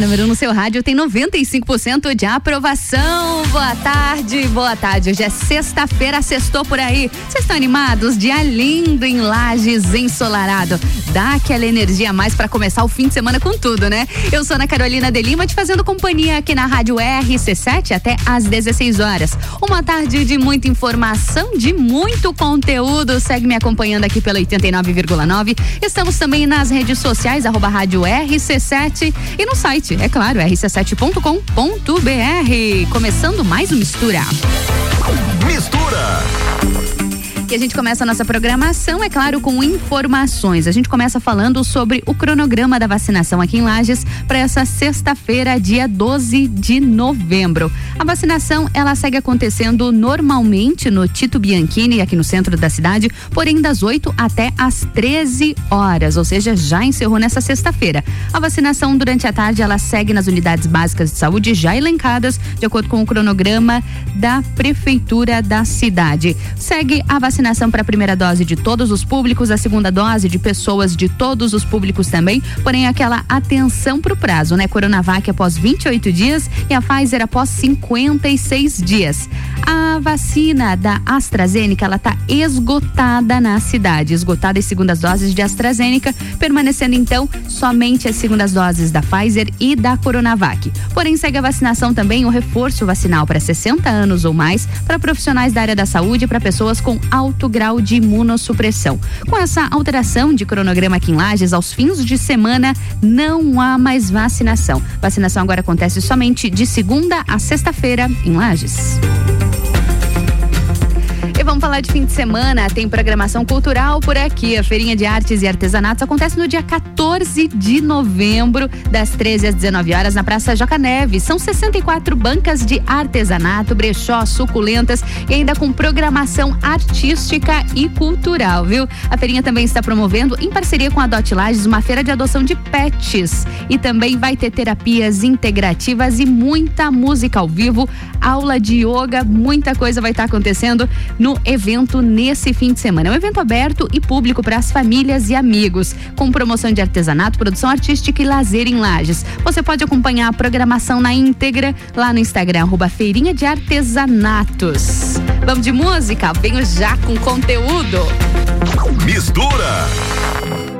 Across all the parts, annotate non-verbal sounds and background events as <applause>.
Número 1 no seu rádio tem 95% de aprovação. Boa tarde, boa tarde. Hoje é sexta-feira, sextou por aí. Vocês estão animados? Dia lindo em Lages, ensolarado. Dá aquela energia a mais para começar o fim de semana com tudo, né? Eu sou Ana Carolina de Lima, te fazendo companhia aqui na Rádio RC7 até às 16 horas. Uma tarde de muita informação, de muito conteúdo. Segue me acompanhando aqui pela 89,9. Estamos também nas redes sociais, arroba Rádio RC7 e no site, é claro, rc7.com.br. Começando mais um Mistura. Mistura. E a gente começa a nossa programação, é claro, com informações. A gente começa falando sobre o cronograma da vacinação aqui em Lages para essa sexta-feira, dia 12 de novembro. A vacinação, ela segue acontecendo normalmente no Tito Bianchini, aqui no centro da cidade, porém das 8 até as 13 horas, ou seja, já encerrou nessa sexta-feira. A vacinação durante a tarde, ela segue nas unidades básicas de saúde já elencadas, de acordo com o cronograma da prefeitura da cidade. Segue a vacinação vacinação para a primeira dose de todos os públicos, a segunda dose de pessoas de todos os públicos também, porém aquela atenção para o prazo, né? Coronavac após 28 dias e a Pfizer após 56 dias. A vacina da AstraZeneca, ela está esgotada na cidade, esgotada as segundas doses de AstraZeneca, permanecendo então somente as segundas doses da Pfizer e da Coronavac. Porém, segue a vacinação também o reforço vacinal para 60 anos ou mais para profissionais da área da saúde e para pessoas com alto alto grau de imunossupressão. Com essa alteração de cronograma aqui em Lages, aos fins de semana não há mais vacinação. Vacinação agora acontece somente de segunda a sexta-feira em Lages vamos falar de fim de semana. Tem programação cultural por aqui. A Feirinha de Artes e Artesanatos acontece no dia 14 de novembro, das 13 às 19 horas, na Praça Joca Neves. São 64 bancas de artesanato, brechó, suculentas e ainda com programação artística e cultural, viu? A feirinha também está promovendo, em parceria com a Dot Lages, uma feira de adoção de pets. E também vai ter terapias integrativas e muita música ao vivo, aula de yoga, muita coisa vai estar acontecendo no evento nesse fim de semana. É um evento aberto e público para as famílias e amigos, com promoção de artesanato, produção artística e lazer em Lages. Você pode acompanhar a programação na íntegra lá no Instagram, arroba Feirinha de Artesanatos. Vamos de música? Venho já com conteúdo. Mistura.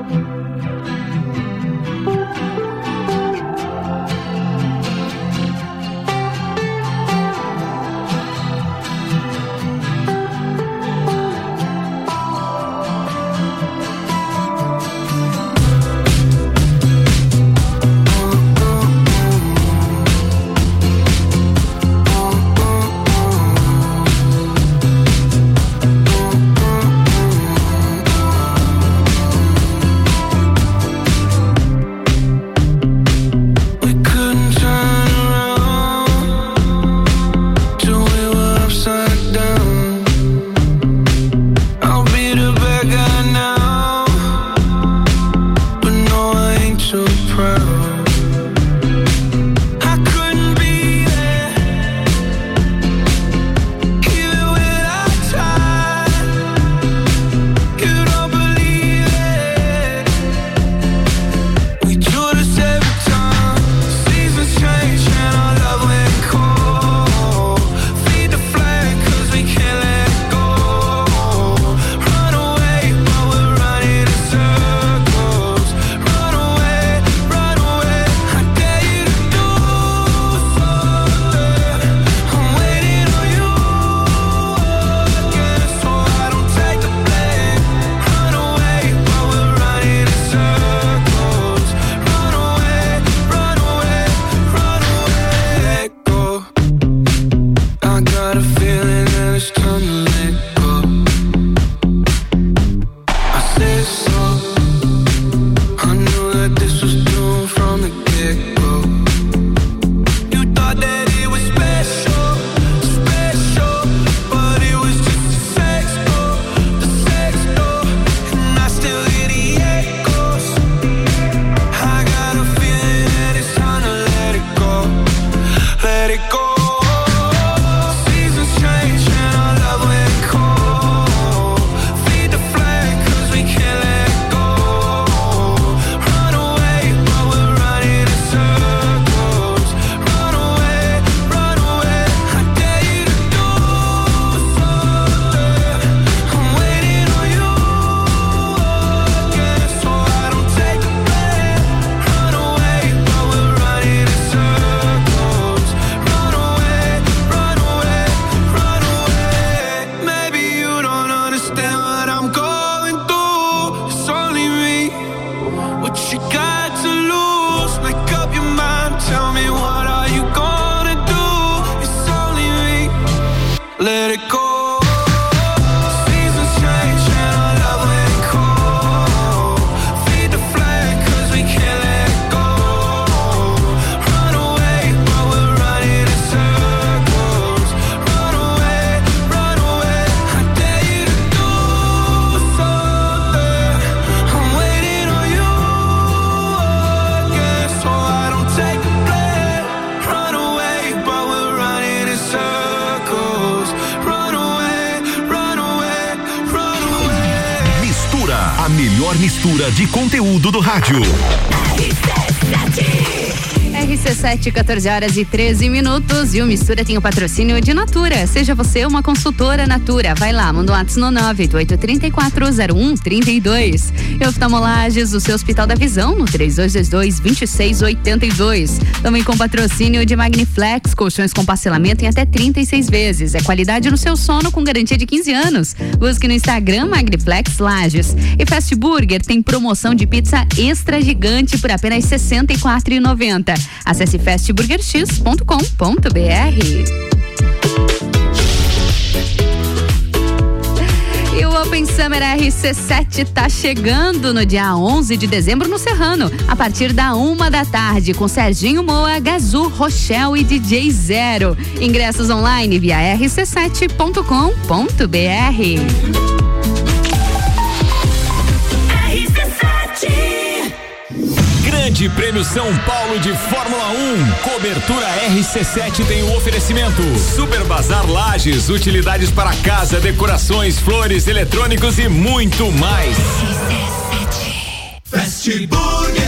Conteúdo do rádio. 14 horas e 13 minutos. E o Mistura tem o patrocínio de Natura. Seja você uma consultora Natura. Vai lá, manda um ato no 988340132. E oftalmolages, o seu Hospital da Visão, no 3222-2682. Também com patrocínio de Magniflex, colchões com parcelamento em até 36 vezes. É qualidade no seu sono com garantia de 15 anos. Busque no Instagram Magniflex Lages. E Fast Burger tem promoção de pizza extra gigante por apenas R$ 64,90. Acesse fastburgerx.com.br. E o Open Summer RC7 está chegando no dia 11 de dezembro no Serrano, a partir da uma da tarde, com Serginho Moa, Gazu, Rochelle e DJ Zero. Ingressos online via rc7.com.br. Grande Prêmio São Paulo de Fórmula 1. Cobertura RC7 tem o oferecimento. Super Bazar Lages, utilidades para casa, decorações, flores, eletrônicos e muito mais. Fast Burger.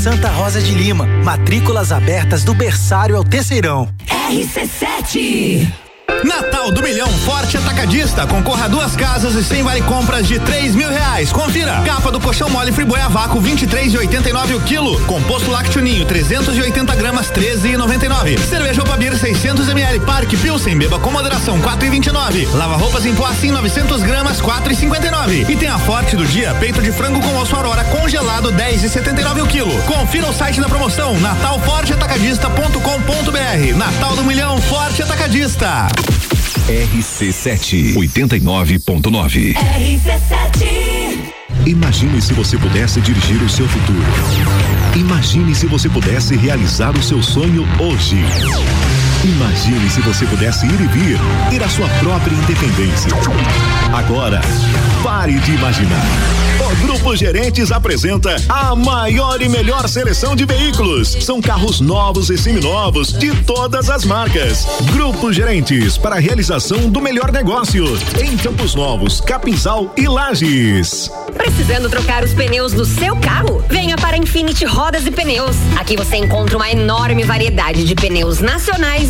Santa Rosa de Lima, matrículas abertas do berçário ao terceirão. RC7 Natal do Milhão Forte Atacadista. Concorra a duas casas e sem vale compras de três mil reais. Confira. Capa do colchão mole Friboi a vácuo 23 e 89 o quilo. Composto lácteo ninho 380 gramas 13 e 99. Cerveja Opabir 600 ml Parque Pilsen. Beba com moderação 4 e 29. Lava roupas em Poacim 900 gramas 4 e 59. Tem a Forte do dia peito de frango com osso Aurora congelado 10 e 79 o quilo. Confira o site da promoção natalforteatacadista.com.br. Natal do Milhão Forte Atacadista. RC7 89.9. RC7 Imagine se você pudesse dirigir o seu futuro. Imagine se você pudesse realizar o seu sonho hoje. Imagine se você pudesse ir e vir, ter a sua própria independência. Agora, pare de imaginar. O Grupo Gerentes apresenta a maior e melhor seleção de veículos. São carros novos e seminovos de todas as marcas. Grupo Gerentes para a realização do melhor negócio em Campos Novos, Capinzal e Lages. Precisando trocar os pneus do seu carro? Venha para Infinity Rodas e Pneus. Aqui você encontra uma enorme variedade de pneus nacionais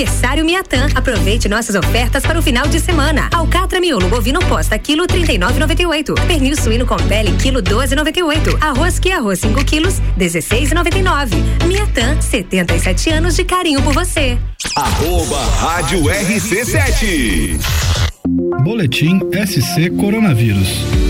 Aniversário Miatã. Aproveite nossas ofertas para o final de semana. Alcatra miolo bovino posta quilo 39,98. Pernil suíno com pele quilo 12,98. Arroz que arroz 5 quilos 16,99. Miatã 77 anos de carinho por você. Arroba Rádio RC7. Boletim SC Coronavírus.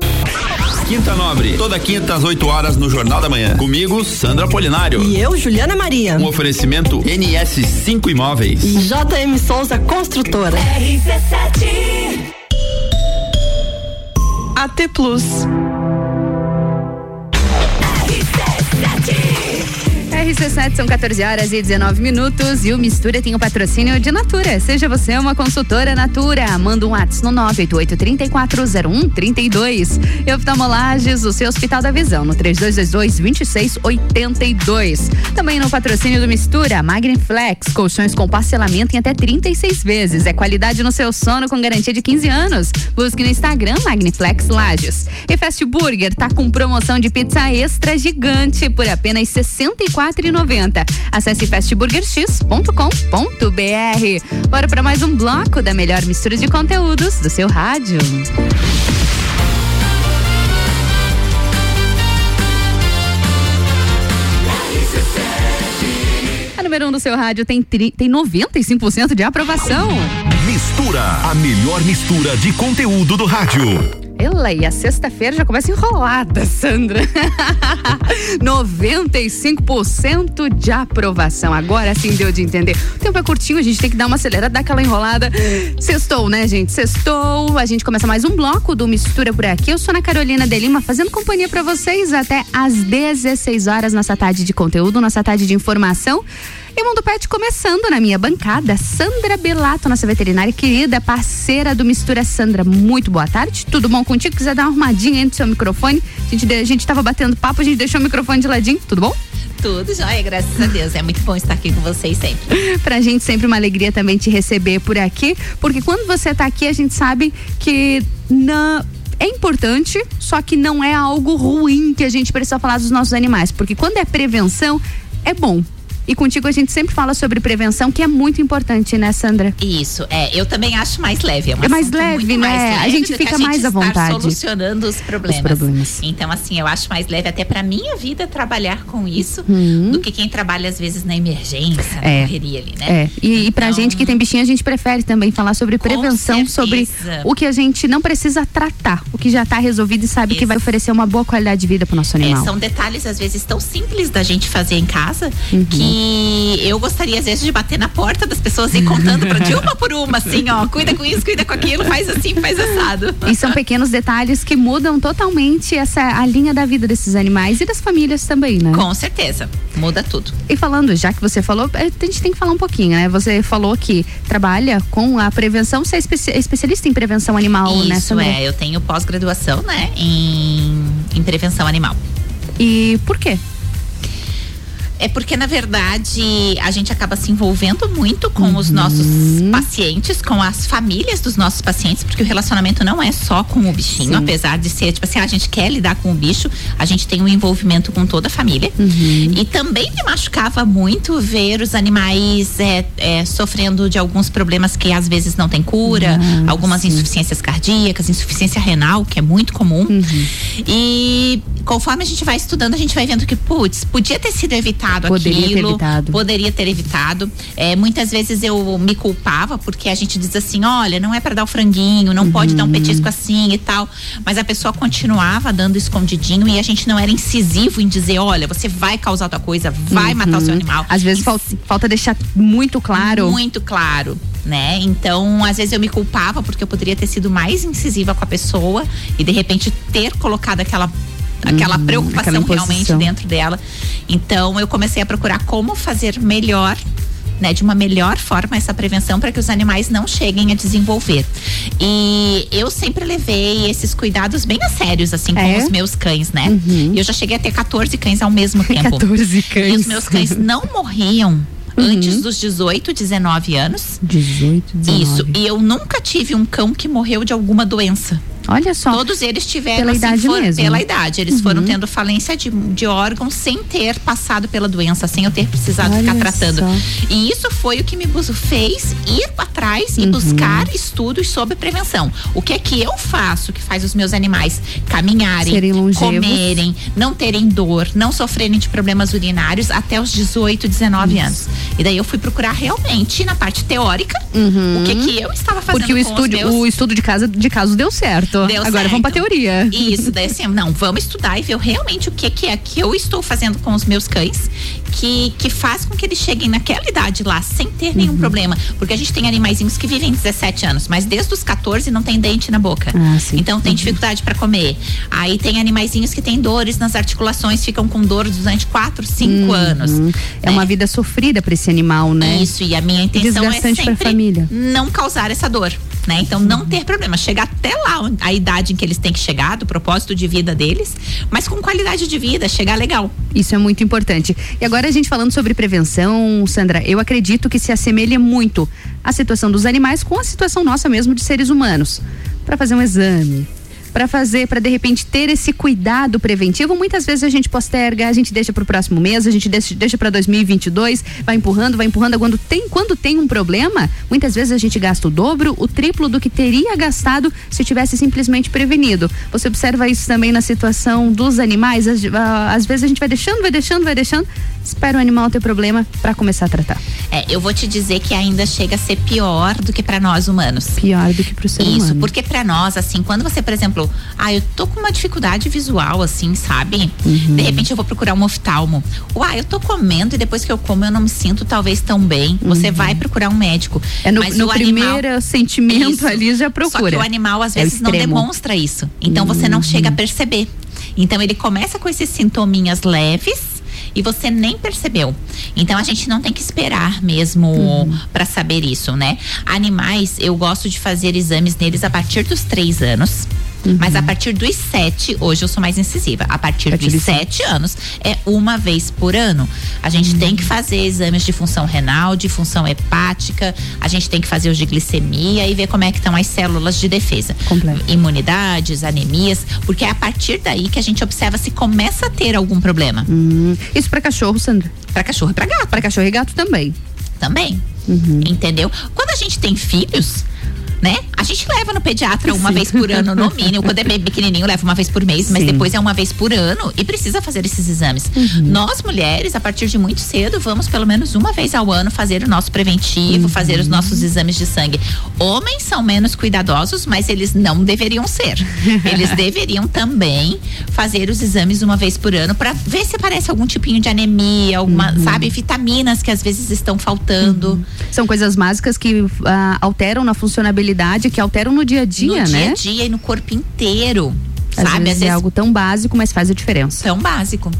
Quinta Nobre, toda quinta às 8 horas no Jornal da Manhã. Comigo, Sandra Polinário. E eu, Juliana Maria. Um oferecimento NS5 Imóveis. E JM Souza Construtora. RC7 AT Plus. RC7 são 14 horas e 19 minutos e o Mistura tem o patrocínio de Natura. Seja você uma consultora Natura. Manda um WhatsApp no 988-340132. E oftalmolages, o seu Hospital da Visão, no 3222-2682. Também no patrocínio do Mistura, Magniflex, colchões com parcelamento em até 36 vezes. É qualidade no seu sono com garantia de 15 anos. Busque no Instagram Magniflex Lages. E Fast Burger tá com promoção de pizza extra gigante por apenas 64 4,90. Acesse fastburgerx.com.br. Bora para mais um bloco da melhor mistura de conteúdos do seu rádio. A número 1 um do seu rádio tem, tri, tem 95% de aprovação. Mistura, a melhor mistura de conteúdo do rádio. Ela e a sexta-feira já começa enrolada, Sandra. <laughs> 95% de aprovação. Agora sim deu de entender. O tempo é curtinho, a gente tem que dar uma acelerada, dar aquela enrolada. Sextou, né, gente? Sextou. A gente começa mais um bloco do Mistura por aqui. Eu sou a Carolina de Lima, fazendo companhia para vocês até às 16 horas, nossa tarde de conteúdo, nossa tarde de informação. E Mundo Pet começando na minha bancada, Sandra Belato, nossa veterinária querida, parceira do Mistura Sandra. Muito boa tarde, tudo bom contigo? Quiser dar uma arrumadinha aí no seu microfone? A gente, a gente tava batendo papo, a gente deixou o microfone de ladinho, tudo bom? Tudo jóia, graças a Deus. É muito bom estar aqui com vocês sempre. <laughs> pra gente sempre uma alegria também te receber por aqui, porque quando você tá aqui, a gente sabe que na é importante, só que não é algo ruim que a gente precisa falar dos nossos animais, porque quando é prevenção, é bom. E contigo a gente sempre fala sobre prevenção, que é muito importante, né, Sandra? Isso, é. Eu também acho mais leve. É, um é mais leve, né? Mais leve a gente fica a mais gente à vontade. solucionando os problemas. Os problemas. Então, assim, eu acho mais leve até pra minha vida trabalhar com isso uhum. do que quem trabalha, às vezes, na emergência, é. na correria ali, né? É. E, então, e pra gente que tem bichinho, a gente prefere também falar sobre prevenção, sobre o que a gente não precisa tratar, o que já tá resolvido e sabe que vai oferecer uma boa qualidade de vida pro nosso animal. É, são detalhes, às vezes, tão simples da gente fazer em casa uhum. que eu gostaria, às vezes, de bater na porta das pessoas e contando pra de uma por uma, assim, ó, cuida com isso, cuida com aquilo, faz assim, faz assado. E são pequenos detalhes que mudam totalmente essa a linha da vida desses animais e das famílias também, né? Com certeza. Muda tudo. E falando, já que você falou, a gente tem que falar um pouquinho, né? Você falou que trabalha com a prevenção, você é espe especialista em prevenção animal, isso, né? Isso, é. Eu tenho pós-graduação, né, em, em prevenção animal. E por quê? É porque, na verdade, a gente acaba se envolvendo muito com uhum. os nossos pacientes, com as famílias dos nossos pacientes, porque o relacionamento não é só com o bichinho, Sim. apesar de ser, tipo assim, a gente quer lidar com o bicho, a gente tem um envolvimento com toda a família. Uhum. E também me machucava muito ver os animais é, é, sofrendo de alguns problemas que às vezes não tem cura, uhum. algumas insuficiências cardíacas, insuficiência renal, que é muito comum. Uhum. E conforme a gente vai estudando, a gente vai vendo que, putz, podia ter sido evitado poderia aquilo. Ter evitado. Poderia ter evitado. É, muitas vezes eu me culpava, porque a gente diz assim: olha, não é para dar o franguinho, não uhum. pode dar um petisco assim e tal. Mas a pessoa continuava dando escondidinho e a gente não era incisivo em dizer: olha, você vai causar outra coisa, vai uhum. matar o seu animal. Às vezes falta, falta deixar muito claro. Muito claro né? Então, às vezes eu me culpava porque eu poderia ter sido mais incisiva com a pessoa e de repente ter colocado aquela aquela uhum, preocupação aquela realmente dentro dela. Então eu comecei a procurar como fazer melhor né, de uma melhor forma essa prevenção para que os animais não cheguem a desenvolver. E eu sempre levei esses cuidados bem a sérios, assim, é? com os meus cães, né? Uhum. Eu já cheguei a ter 14 cães ao mesmo <laughs> tempo. 14 cães. E os meus cães <laughs> não morriam Uhum. antes dos 18, 19 anos. 18, 19. Isso. E eu nunca tive um cão que morreu de alguma doença. Olha só. Todos eles tiveram Pela assim, idade for- mesmo. pela idade. Eles Uhum. foram tendo falência de, de órgãos sem ter passado pela doença, sem eu ter precisado Olha ficar tratando. só. E isso foi o que me fez ir atrás e Uhum. buscar estudos sobre prevenção. O que é que eu faço que faz os meus animais caminharem, comerem, não terem dor, não sofrerem de problemas urinários até os 18, 19 anos. E daí eu fui procurar realmente na parte teórica o que que eu estava fazendo Porque o com os estudo, meus o estudo de casa de casos deu certo. Deu Agora vamos pra certo. teoria. Isso, daí assim, não, vamos estudar e ver realmente o que, que é que eu estou fazendo com os meus cães que, que faz com que eles cheguem naquela idade lá sem ter Uhum. nenhum problema. Porque a gente tem animaizinhos que vivem 17 anos, mas desde os 14 não tem dente na boca. Ah. Então tem dificuldade para comer. Aí tem animaizinhos que têm dores nas articulações, ficam com dor durante 4, 5 anos. Uhum. É uma vida sofrida pra esse animal, né? Isso, e a minha intenção é sempre família. não causar essa dor, né? Então não ter problema, chegar até lá a idade em que eles têm que chegar, do propósito de vida deles, mas com qualidade de vida, chegar legal. Isso é muito importante. E agora a gente falando sobre prevenção, Sandra, eu acredito que se assemelha muito a situação dos animais com a situação nossa mesmo de seres humanos. Para fazer um exame, para fazer, para de repente ter esse cuidado preventivo, muitas vezes a gente posterga, a gente deixa para o próximo mês, a gente deixa, deixa para 2022, vai empurrando, vai empurrando. Quando tem, quando tem um problema, muitas vezes a gente gasta o dobro, o triplo do que teria gastado se tivesse simplesmente prevenido. Você observa isso também na situação dos animais. Às, ah, às vezes a gente vai deixando, vai deixando, vai deixando, espera o animal ter problema para começar a tratar. É, eu vou te dizer que ainda chega a ser pior do que para nós humanos. Pior do que pro ser Isso, humano. porque para nós, assim, quando você, por exemplo, ah, eu tô com uma dificuldade visual, assim, sabe? Uhum. De repente eu vou procurar um oftalmo. Uai, eu tô comendo e depois que eu como eu não me sinto talvez tão bem. Você vai procurar um médico. Uhum. É no, Mas no o animal- primeiro sentimento Isso. ali já Só procura. que o animal às É o vezes não demonstra isso. Então você não chega a perceber. Então ele começa com esses sintominhas leves e você nem percebeu. Então a gente não tem que esperar mesmo pra saber isso, né? Animais, eu gosto de fazer exames neles a partir dos três anos. Mas a partir dos sete, hoje eu sou mais incisiva. A partir partir dos sete anos é uma vez por ano. A gente tem que fazer exames de função renal, de função hepática, a gente tem que fazer os de glicemia e ver como é que estão as células de defesa. Completo. Imunidades, anemias, porque é a partir daí que a gente observa se começa a ter algum problema. Hum, Isso para cachorro, Sandra? Para cachorro e para gato. Para cachorro e gato também. Também. Uhum. Entendeu? Quando a gente tem filhos, né? A gente leva no pediatra uma vez por ano, no mínimo. Quando é bem pequenininho, leva uma vez por mês, mas Sim. Uhum. depois é uma vez por ano e precisa fazer esses exames. Nós, mulheres, a partir de muito cedo, vamos pelo menos uma vez ao ano fazer o nosso preventivo, fazer os nossos exames de sangue. Homens são menos cuidadosos, mas eles não deveriam ser. <laughs> Eles deveriam também fazer os exames uma vez por ano para ver se aparece algum tipinho de anemia, alguma, Uhum. sabe, vitaminas que às vezes estão faltando. São coisas básicas que ah, alteram na funcionabilidade, que alteram no dia a dia, no né? dia a dia e no corpo inteiro. Às sabe? vezes é algo tão básico, mas faz a diferença. tão básico.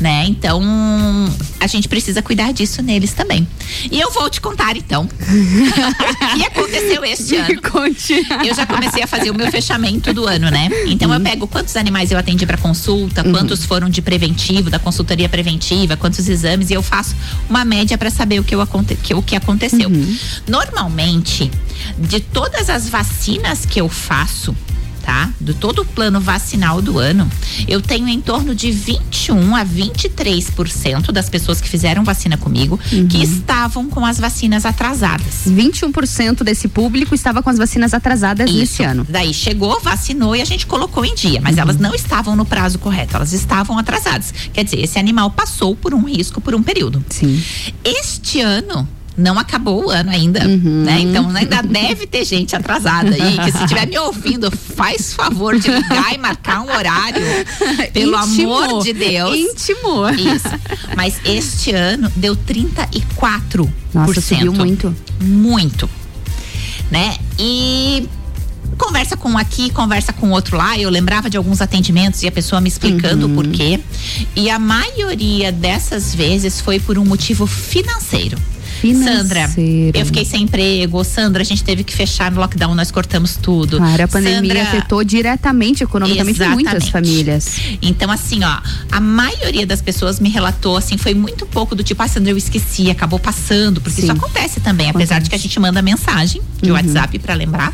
Né? Então, a gente precisa cuidar disso neles também. E eu vou te contar então. o <laughs> que aconteceu este ano? Conte. Eu já comecei a fazer o meu fechamento do ano, né? Então Uhum. eu pego quantos animais eu atendi para consulta, quantos foram de preventivo, da consultoria preventiva, quantos exames e eu faço uma média para saber o que, eu aconte, que, o que aconteceu. Uhum. Normalmente, de todas as vacinas que eu faço, tá? Do todo o plano vacinal do ano, eu tenho em torno de 21 a 23% das pessoas que fizeram vacina comigo que estavam com as vacinas atrasadas. 21% desse público estava com as vacinas atrasadas nesse ano. Daí chegou, vacinou e a gente colocou em dia, mas elas não estavam no prazo correto, elas estavam atrasadas. Quer dizer, esse animal passou por um risco por um período. Sim. Este ano não acabou o ano ainda, né? Então ainda deve ter gente atrasada aí, que se estiver me ouvindo, faz favor de ligar e marcar um horário. <laughs> Pelo Intimou. amor de Deus. Intimou. Isso. Mas este ano deu 34%. Nossa, subiu muito. Muito. Né? E conversa com um aqui, conversa com outro lá. Eu lembrava de alguns atendimentos e a pessoa me explicando Uhum. o porquê. E a maioria dessas vezes foi por um motivo financeiro. Sandra, eu fiquei sem emprego. Sandra, a gente teve que fechar no lockdown, nós cortamos tudo. Claro, a pandemia Sandra, afetou diretamente, economicamente, muitas famílias. Então, assim, ó, a maioria das pessoas me relatou, assim, foi muito pouco do tipo, ah, Sandra, eu esqueci, acabou passando, porque isso acontece também, apesar de que a gente manda mensagem de Uhum. WhatsApp pra lembrar.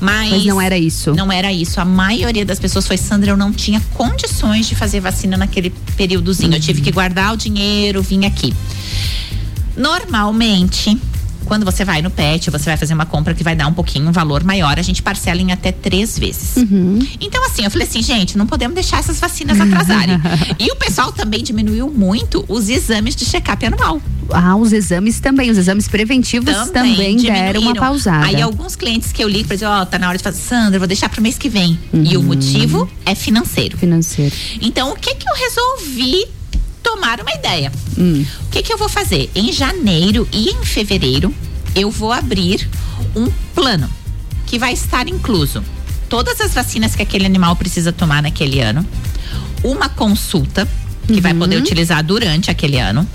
Mas, Mas não era isso. Não era isso. A maioria das pessoas foi, Sandra, eu não tinha condições de fazer vacina naquele períodozinho. Eu tive Uhum. que guardar o dinheiro, vim aqui. Normalmente, quando você vai no pet, você vai fazer uma compra que vai dar um pouquinho, um valor maior, a gente parcela em até três vezes. Uhum. Então, assim, eu falei assim, gente, não podemos deixar essas vacinas atrasarem. <laughs> e o pessoal também diminuiu muito os exames de check-up anual. Ah, os exames também, os exames preventivos também, deram uma pausada. Aí alguns clientes que eu li, por exemplo, ó, tá na hora de fazer, Sandra, vou deixar pro mês que vem. E o Uhum. motivo é financeiro. Financeiro. Então, o que que eu resolvi tomar uma ideia? Hum. O que que eu vou fazer? Em janeiro e em fevereiro, eu vou abrir um plano que vai estar incluso todas as vacinas que aquele animal precisa tomar naquele ano, uma consulta que vai poder utilizar durante aquele ano,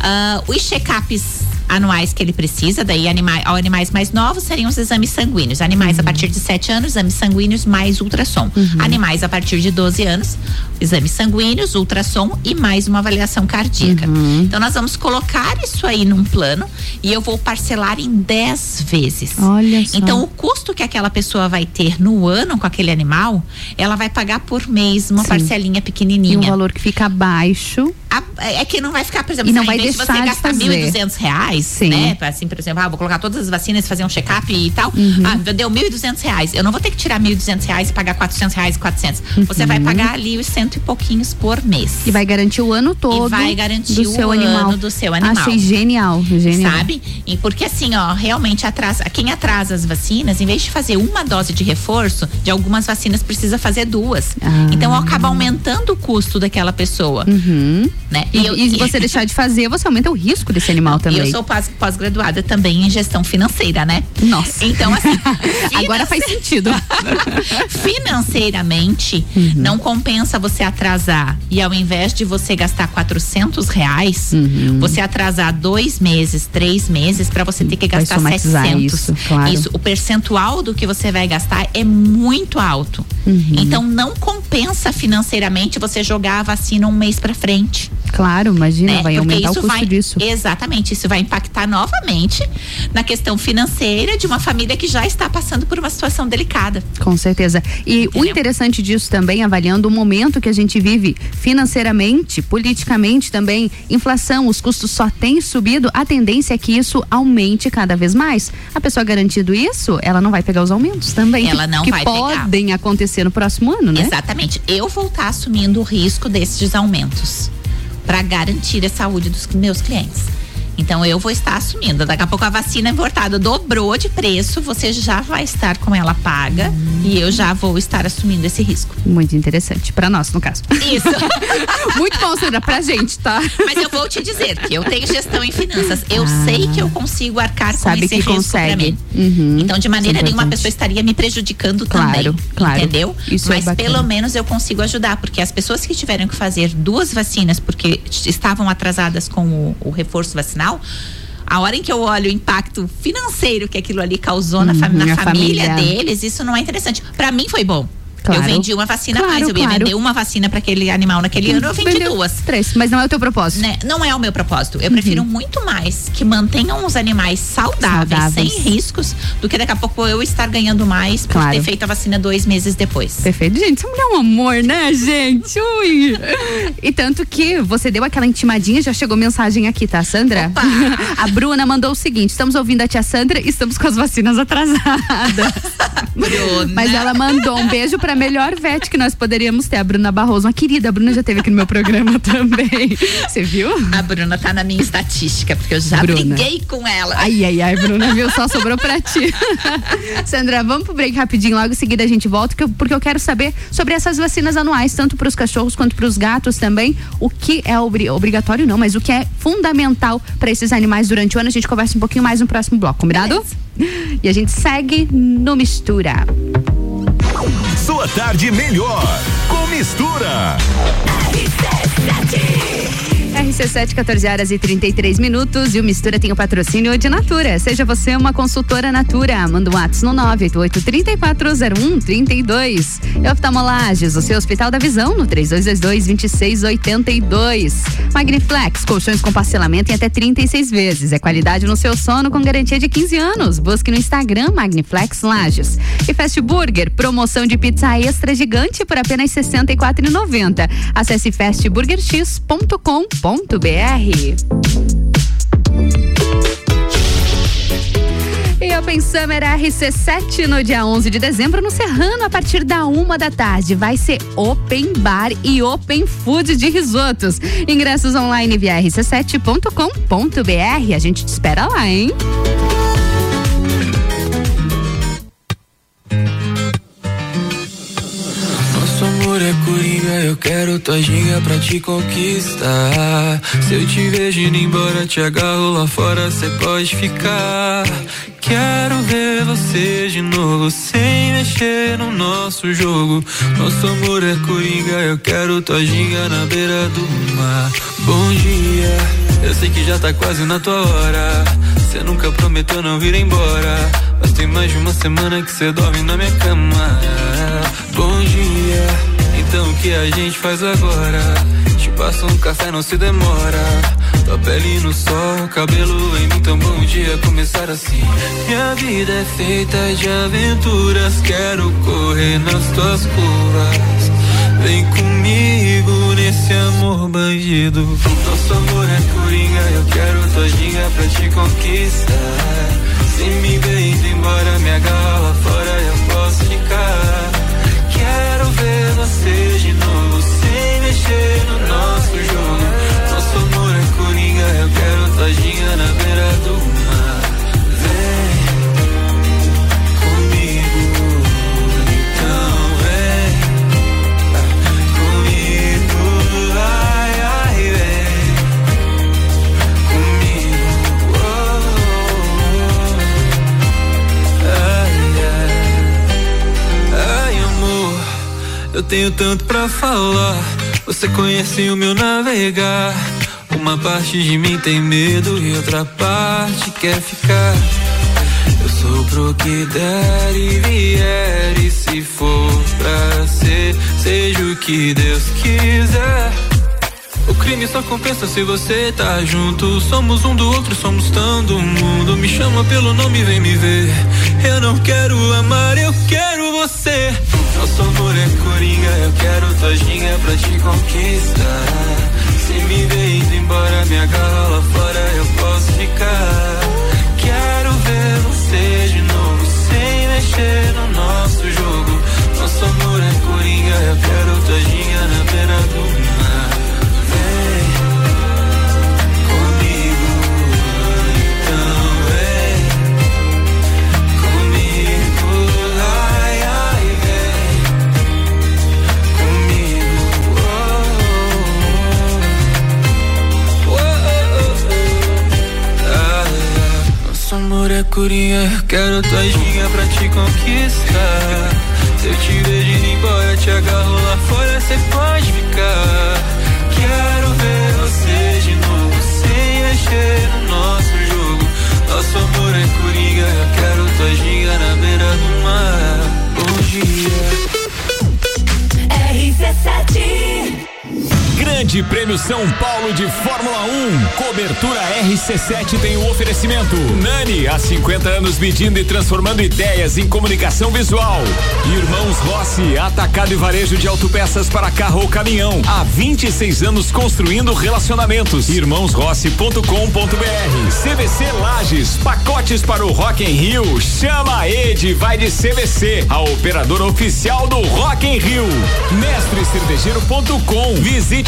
ah, os check-ups anuais que ele precisa, daí anima animais mais novos seriam os exames sanguíneos. Animais a partir de 7 anos, exames sanguíneos mais ultrassom. Animais a partir de 12 anos, exames sanguíneos, ultrassom e mais uma avaliação cardíaca. Então nós vamos colocar isso aí num plano e eu vou parcelar em 10 vezes. Olha só. Então o custo que aquela pessoa vai ter no ano com aquele animal, ela vai pagar por mês uma Sim. parcelinha pequenininha. E um valor que fica abaixo. A- é que não vai ficar, por exemplo, E não vai deixar você de gastar fazer. 1.200 reais, Sim. né? Assim, por exemplo, ah, vou colocar todas as vacinas, fazer um check-up e tal. Uhum. Ah, deu 1.200 reais. Eu não vou ter que tirar 1.200 reais e pagar 400 reais e 400. Você vai pagar ali os cento e pouquinhos por mês. Uhum. E vai garantir o ano todo. E vai garantir do o seu ano animal. do seu animal. Achei genial, genial. Sabe? E porque assim, ó, realmente atrasa, quem atrasa as vacinas, em vez de fazer uma dose de reforço, de algumas vacinas precisa fazer duas. Ah. Então acaba aumentando o custo daquela pessoa, Uhum. né? E, eu- e se você <laughs> deixar de fazer, você aumenta o risco desse animal E também. eu sou pós-graduada também em gestão financeira, né? Nossa. Então, assim. <laughs> Agora faz sentido. <laughs> Financeiramente, Uhum. não compensa você atrasar. E ao invés de você gastar 400 reais, Uhum. você atrasar dois meses, três meses, para você ter que Vai gastar somatizar 700. isso, claro. Isso, o percentual do que você vai gastar é muito alto. Uhum. Então, não compensa financeiramente você jogar a vacina um mês para frente Claro, imagina, né? vai Porque aumentar o custo vai, disso. Exatamente, isso vai impactar novamente na questão financeira de uma família que já está passando por uma situação delicada. Com certeza. E o interessante disso também, avaliando o momento que a gente vive financeiramente, politicamente também, inflação, os custos só têm subido, a tendência é que isso aumente cada vez mais. A pessoa garantindo isso, ela não vai pegar os aumentos também. Ela não que vai pegar. podem acontecer no próximo ano, né? Exatamente. Eu vou estar assumindo o risco desses aumentos para garantir a saúde dos meus clientes. Então eu vou estar assumindo. Daqui a pouco a vacina importada dobrou de preço, você já vai estar com ela paga e eu já vou estar assumindo esse risco. Muito interessante. Pra nós, no caso. Isso. <laughs> Muito bom, Sandra, pra gente, tá? Mas eu vou te dizer que eu tenho gestão em finanças. Eu sei que eu consigo arcar com Ah. Sabe esse que risco consegue. pra mim. Uhum. Então, de maneira é nenhuma, a pessoa estaria me prejudicando Claro, também. claro. Entendeu? Isso é Mas bacana. pelo menos eu consigo ajudar, porque as pessoas que tiveram que fazer duas vacinas porque estavam atrasadas com o, o reforço vacinal. A hora em que eu olho o impacto financeiro que aquilo ali causou na, fam- Uhum, na a família, família. deles, isso não é interessante. Pra mim foi bom. Claro. Eu vendi uma vacina a Claro, mais. Eu ia claro. vender uma vacina para aquele animal naquele ano, eu vendi Vendeu duas. Três, mas não é o teu propósito. Né? Não é o meu propósito. Eu Uhum. prefiro muito mais que mantenham os animais saudáveis, Saudáveis. sem riscos, do que daqui a pouco eu estar ganhando mais por Claro. ter feito a vacina dois meses depois. Perfeito. Gente, essa mulher é um amor, né, gente? Ui. E tanto que você deu aquela intimadinha, já chegou mensagem aqui, tá, Sandra? <laughs> A Bruna mandou o seguinte: estamos ouvindo a tia Sandra e estamos com as vacinas atrasadas. <laughs> Bruna. Mas ela mandou um beijo pra melhor vet que nós poderíamos ter, a Bruna Barroso. Uma querida, a Bruna já esteve aqui no meu programa <laughs> também. Você viu? A Bruna tá na minha estatística, porque eu já Bruna. briguei com ela. Ai, ai, ai, Bruna, viu? Só sobrou pra ti. <laughs> Sandra, vamos pro break rapidinho, logo em seguida a gente volta, porque eu quero saber sobre essas vacinas anuais, tanto pros cachorros quanto pros gatos também. O que é obri- obrigatório, não, mas o que é fundamental pra esses animais durante o ano. A gente conversa um pouquinho mais no próximo bloco, combinado? E a gente segue no Mistura. Sua tarde melhor com mistura. RC7, 14 horas e 33 minutos. E o Mistura tem o patrocínio de Natura. Seja você uma consultora Natura. Manda um WhatsApp no 988-3401-32. E Oftalmolages, o seu Hospital da Visão, no 3222-2682. Magniflex, colchões com parcelamento em até 36 vezes. É qualidade no seu sono com garantia de 15 anos. Busque no Instagram Magniflex Lages. E Fast Burger, promoção de pizza extra gigante por apenas R$ 64,90. Acesse fastburgerx.com.br. E Open Summer RC7 no dia 11 de dezembro no Serrano a partir da uma da tarde. Vai ser Open Bar e Open Food de risotos. Ingressos online via rc7.com.br. A gente te espera lá, hein? Nosso amor é coringa, eu quero tua ginga pra te conquistar. Se eu te vejo indo embora, te agarro lá fora, cê pode ficar. Quero ver você de novo, sem mexer no nosso jogo. Nosso amor é coringa, eu quero tua ginga na beira do mar. Bom dia, eu sei que já tá quase na tua hora. Cê nunca prometeu não vir embora. Mas tem mais de uma semana que cê dorme na minha cama. Bom dia, então o que a gente faz agora? Te passo um café, não se demora. Tua pele no sol, cabelo em mim, tão bom dia começar assim. Minha vida é feita de aventuras, quero correr nas tuas curvas. Vem comigo nesse amor bandido. Nosso amor é coringa, eu quero tua ginga pra te conquistar. Se me ver indo embora, agarra lá fora, eu posso ficar. Quero ver você nosso jogo. Nosso amor é coringa, eu quero tua ginga na beira do mar. Vem comigo, então vem comigo, ai, ai, vem comigo. ai, ai. Ai, amor, eu tenho tanto pra falar. Você conhece o meu navegar. Uma parte de mim tem medo e outra parte quer ficar. Eu sou pro que der e vier. E se for pra ser, seja o que Deus quiser. O crime só compensa se você tá junto. Somos um do outro, somos todo mundo. Me chama pelo nome, vem me ver. Eu não quero amar, eu quero você. Nosso amor é coringa, eu quero tua ginga pra te conquistar. Se me indo embora, me agarra lá fora, eu posso ficar. Quero ver você de novo, sem mexer no nosso jogo. Nosso amor é coringa, eu quero tua ginga na beira do mar. Amor é coringa, eu quero tua ginga pra te conquistar. Se eu te vejo indo embora, te agarro lá fora, cê pode ficar. Quero ver você de novo, sem mexer no nosso jogo. Nosso amor é coringa, eu quero tua ginga na beira do mar. Bom dia. RC7 Grande Prêmio São Paulo de Fórmula 1. Cobertura RC7 tem o oferecimento. Nani, há 50 anos medindo e transformando ideias em comunicação visual. Irmãos Rossi, atacado e varejo de autopeças para carro ou caminhão. Há 26 anos construindo relacionamentos. Irmãosrossi.com.br. CVC Lages, pacotes para o Rock em Rio. Chama a Ed, vai de CVC, a operadora oficial do Rock em Rio. Mestrecervejeiro.com. Visite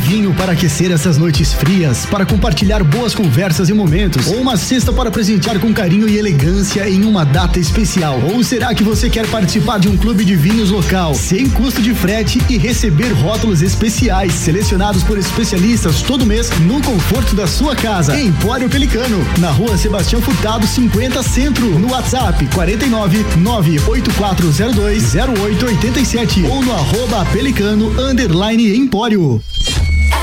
vinho para aquecer essas noites frias, para compartilhar boas conversas e momentos, ou uma cesta para presentear com carinho e elegância em uma data especial? Ou será que você quer participar de um clube de vinhos local, sem custo de frete e receber rótulos especiais selecionados por especialistas todo mês no conforto da sua casa? Empório Pelicano, na rua Sebastião Furtado 50 Centro, no WhatsApp 49 98402 0887 ou no arroba Pelicano Empório.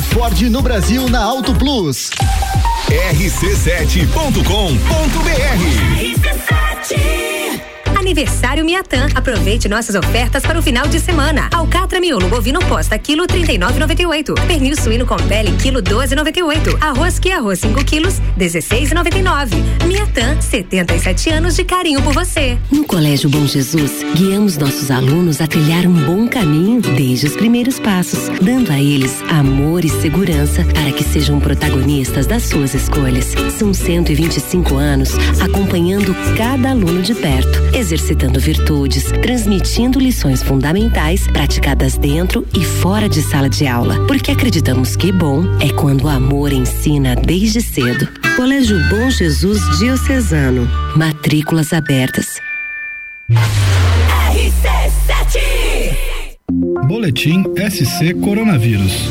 Ford no Brasil na Auto Plus. rc7.com.br Aniversário Miatã. Aproveite nossas ofertas para o final de semana. Alcatra miolo bovino posta quilo 39,98. Pernil suíno com pele quilo 12,98. Arroz que arroz 5 quilos 16,99. Miatã, 77 anos de carinho por você. No Colégio Bom Jesus, guiamos nossos alunos a trilhar um bom caminho desde os primeiros passos, dando a eles amor e segurança para que sejam protagonistas das suas escolhas. São 125 anos acompanhando cada aluno de perto, exercitando virtudes, transmitindo lições fundamentais praticadas dentro e fora de sala de aula. Porque acreditamos que bom é quando o amor ensina desde cedo. Colégio Bom Jesus Diocesano. Matrículas abertas. RC7 Boletim SC Coronavírus.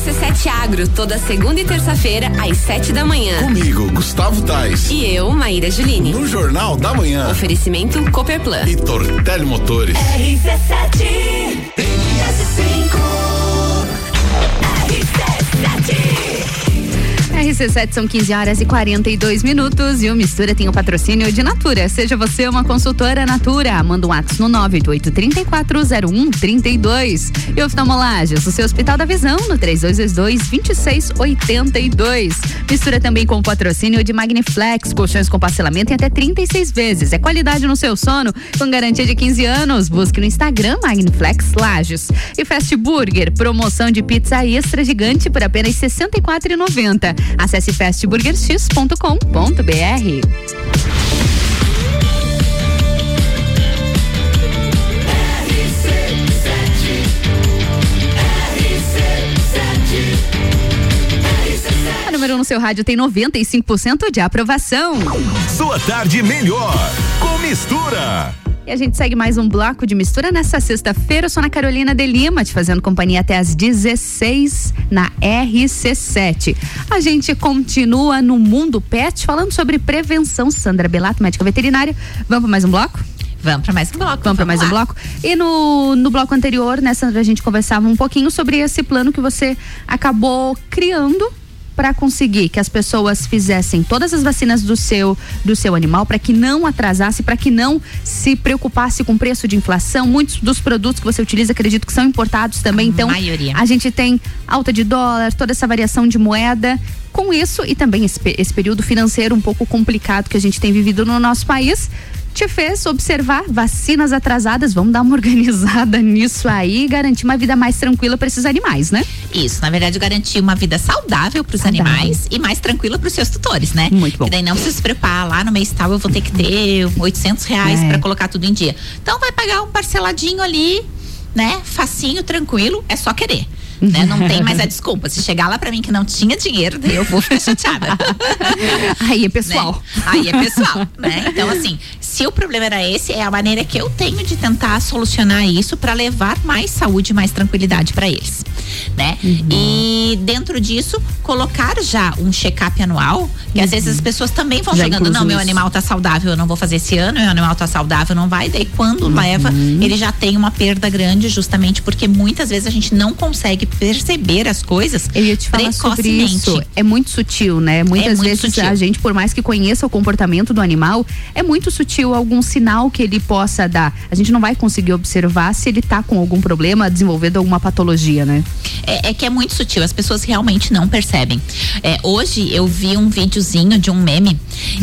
RC7 Agro, toda segunda e terça-feira, às sete da manhã. Comigo, Gustavo Tais. E eu, Maíra Juline. No Jornal da Manhã. Oferecimento Cooperplan. E Tortelli Motores. RC7 RS5 RC7 RC7 são 15 horas e 42 minutos e o Mistura tem o patrocínio de Natura. Seja você uma consultora Natura. Manda um ato no 988-340132. E oftalmolagens, o seu Hospital da Visão, no 3222-2682. Mistura também com o patrocínio de Magniflex, colchões com parcelamento em até 36 vezes. É qualidade no seu sono, com garantia de 15 anos. Busque no Instagram Magniflex Lages. E Fast Burger, promoção de pizza extra gigante por apenas R$ 64,90. Acesse fastburgerx.com.br. A número 1 no seu rádio tem 95% de aprovação. Sua tarde melhor com mistura. E a gente segue mais um bloco de mistura nessa sexta-feira. Eu sou Ana Carolina de Lima, te fazendo companhia até às 16 na RC7. A gente continua no mundo pet falando sobre prevenção. Sandra Belato, médica veterinária. Vamos para mais um bloco? Vamos para mais um bloco. Vamos para mais lá. um bloco. E no, no bloco anterior, né, Sandra, a gente conversava um pouquinho sobre esse plano que você acabou criando para conseguir que as pessoas fizessem todas as vacinas do seu do seu animal para que não atrasasse, para que não se preocupasse com preço de inflação. Muitos dos produtos que você utiliza, acredito que são importados também. então, maioria. a gente tem alta de dólar, toda essa variação de moeda. Com isso e também esse, esse período financeiro um pouco complicado que a gente tem vivido no nosso país, te fez observar vacinas atrasadas. Vamos dar uma <laughs> organizada nisso aí e garantir uma vida mais tranquila para esses animais, né? Isso, na verdade, garantir uma vida saudável para os animais e mais tranquila para os seus tutores, né? Muito bom. Que daí não precisa se preocupar, lá no mês tal eu vou ter que ter 800 reais É. para colocar tudo em dia. Então vai pagar um parceladinho ali, né? Facinho, tranquilo, é só querer. Né? Não tem mais a desculpa. Se chegar lá pra mim que não tinha dinheiro, daí eu vou ficar chateada. <laughs> Aí é pessoal. Né? Aí é pessoal, né? Então, assim, se o problema era esse, é a maneira que eu tenho de tentar solucionar isso para levar mais saúde e mais tranquilidade para eles, né? Uhum. E dentro disso, colocar já um check-up anual, que às vezes as pessoas também vão Uhum. Já incluso não, meu isso. animal tá saudável, eu não vou fazer esse ano, meu animal tá saudável, não vai. Daí quando Uhum. leva, ele já tem uma perda grande, justamente porque muitas vezes a gente não consegue perceber as coisas Eu ia te falar sobre isso. É muito sutil, né? Muitas muito vezes sutil. a gente, por mais que conheça o comportamento do animal, é muito sutil algum sinal que ele possa dar. A gente não vai conseguir observar se ele tá com algum problema, desenvolvendo alguma patologia, né? É, é que é muito sutil, as pessoas realmente não percebem. É, hoje eu vi um videozinho de um meme